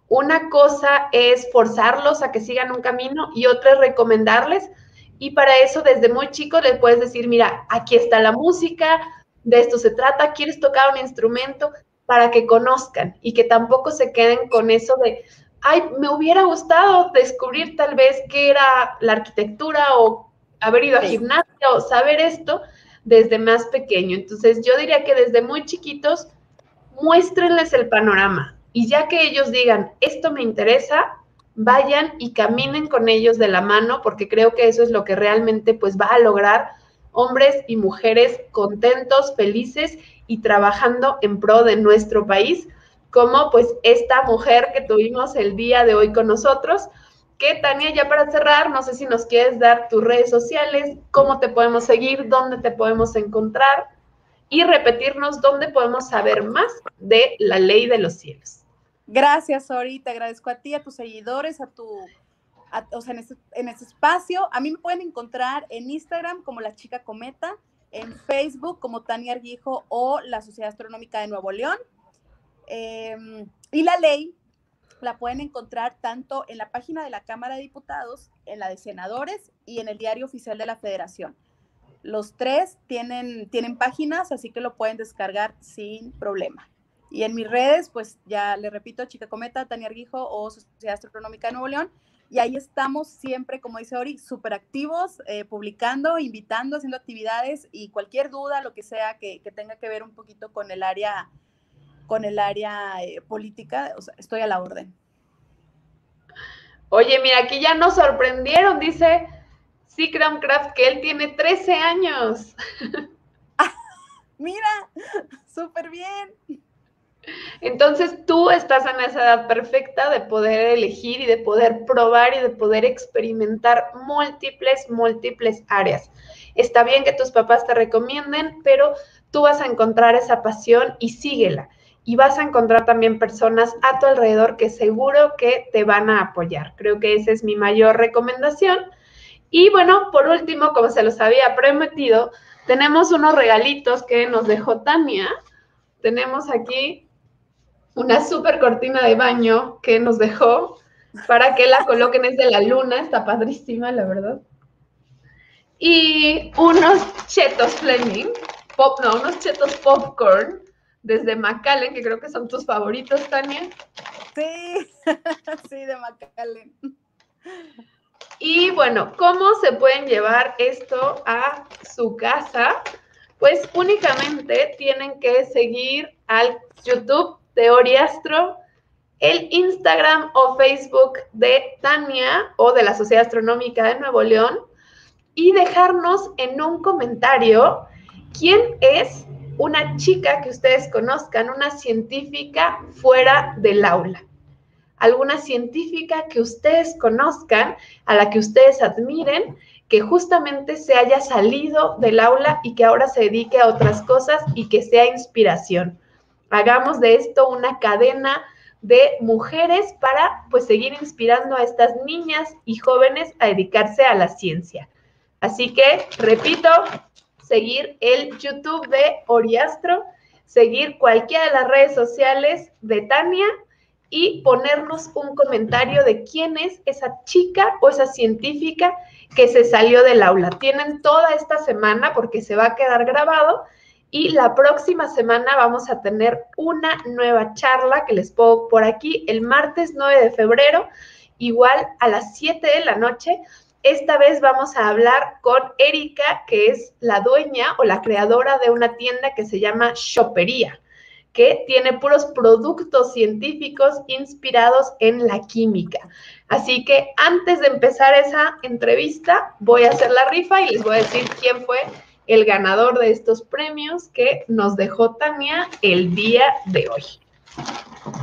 Una cosa es forzarlos a que sigan un camino y otra es recomendarles. Y para eso desde muy chicos les puedes decir, mira, aquí está la música, de esto se trata, quieres tocar un instrumento para que conozcan y que tampoco se queden con eso de, ay, me hubiera gustado descubrir tal vez qué era la arquitectura o haber ido a gimnasia o saber esto desde más pequeño. Entonces yo diría que desde muy chiquitos muéstrenles el panorama y ya que ellos digan, esto me interesa, vayan y caminen con ellos de la mano porque creo que eso es lo que realmente pues va a lograr hombres y mujeres contentos, felices y trabajando en pro de nuestro país como pues esta mujer que tuvimos el día de hoy con nosotros. Que Tania, ya para cerrar, no sé si nos quieres dar tus redes sociales, cómo te podemos seguir, dónde te podemos encontrar y repetirnos dónde podemos saber más de la ley de los cielos. Gracias, Ori, te agradezco a ti, a tus seguidores, a tu, o sea, en este, en este espacio. A mí me pueden encontrar en Instagram como La Chica Cometa, en Facebook como Tania Arguijo o la Sociedad Astronómica de Nuevo León. Em, y la ley la pueden encontrar tanto en la página de la Cámara de Diputados, en la de senadores y en el diario oficial de la Federación. Los tres tienen, tienen páginas, así que lo pueden descargar sin problema. Y en mis redes, pues ya le repito, Chica Cometa, Tania Arguijo o Sociedad Astronómica de Nuevo León. Y ahí estamos siempre, como dice Ori, súper activos, eh, publicando, invitando, haciendo actividades y cualquier duda, lo que sea que, que tenga que ver un poquito con el área con el área eh, política, o sea, estoy a la orden. Oye, mira, aquí ya nos sorprendieron, dice Sikram Craft, que él tiene 13 años. mira, súper bien. Entonces tú estás en esa edad perfecta de poder elegir y de poder probar y de poder experimentar múltiples, múltiples áreas. Está bien que tus papás te recomienden, pero tú vas a encontrar esa pasión y síguela y vas a encontrar también personas a tu alrededor que seguro que te van a apoyar. Creo que esa es mi mayor recomendación. Y bueno, por último, como se los había prometido, tenemos unos regalitos que nos dejó Tania. Tenemos aquí una super cortina de baño que nos dejó para que la coloquen, es de la luna, está padrísima, la verdad. Y unos chetos Fleming, pop, no, unos chetos popcorn desde McAllen, que creo que son tus favoritos, Tania. Sí, sí, de McAllen. Y bueno, ¿cómo se pueden llevar esto a su casa? Pues únicamente tienen que seguir al YouTube de Oriastro, el Instagram o Facebook de Tania o de la Sociedad Astronómica de Nuevo León y dejarnos en un comentario quién es una chica que ustedes conozcan, una científica fuera del aula. Alguna científica que ustedes conozcan, a la que ustedes admiren, que justamente se haya salido del aula y que ahora se dedique a otras cosas y que sea inspiración. Hagamos de esto una cadena de mujeres para pues seguir inspirando a estas niñas y jóvenes a dedicarse a la ciencia. Así que, repito, seguir el YouTube de Oriastro, seguir cualquiera de las redes sociales de Tania y ponernos un comentario de quién es esa chica o esa científica que se salió del aula. Tienen toda esta semana porque se va a quedar grabado y la próxima semana vamos a tener una nueva charla que les pongo por aquí el martes 9 de febrero, igual a las 7 de la noche. Esta vez vamos a hablar con Erika, que es la dueña o la creadora de una tienda que se llama Shoppería que tiene puros productos científicos inspirados en la química. Así que antes de empezar esa entrevista, voy a hacer la rifa y les voy a decir quién fue el ganador de estos premios que nos dejó Tania el día de hoy.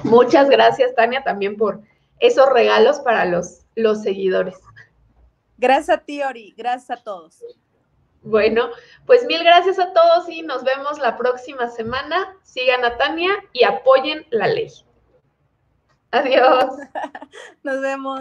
Muchas gracias, Tania, también por esos regalos para los, los seguidores. Gracias a ti, Ori. Gracias a todos. Bueno, pues mil gracias a todos y nos vemos la próxima semana. Sigan a Tania y apoyen la ley. Adiós. Nos vemos.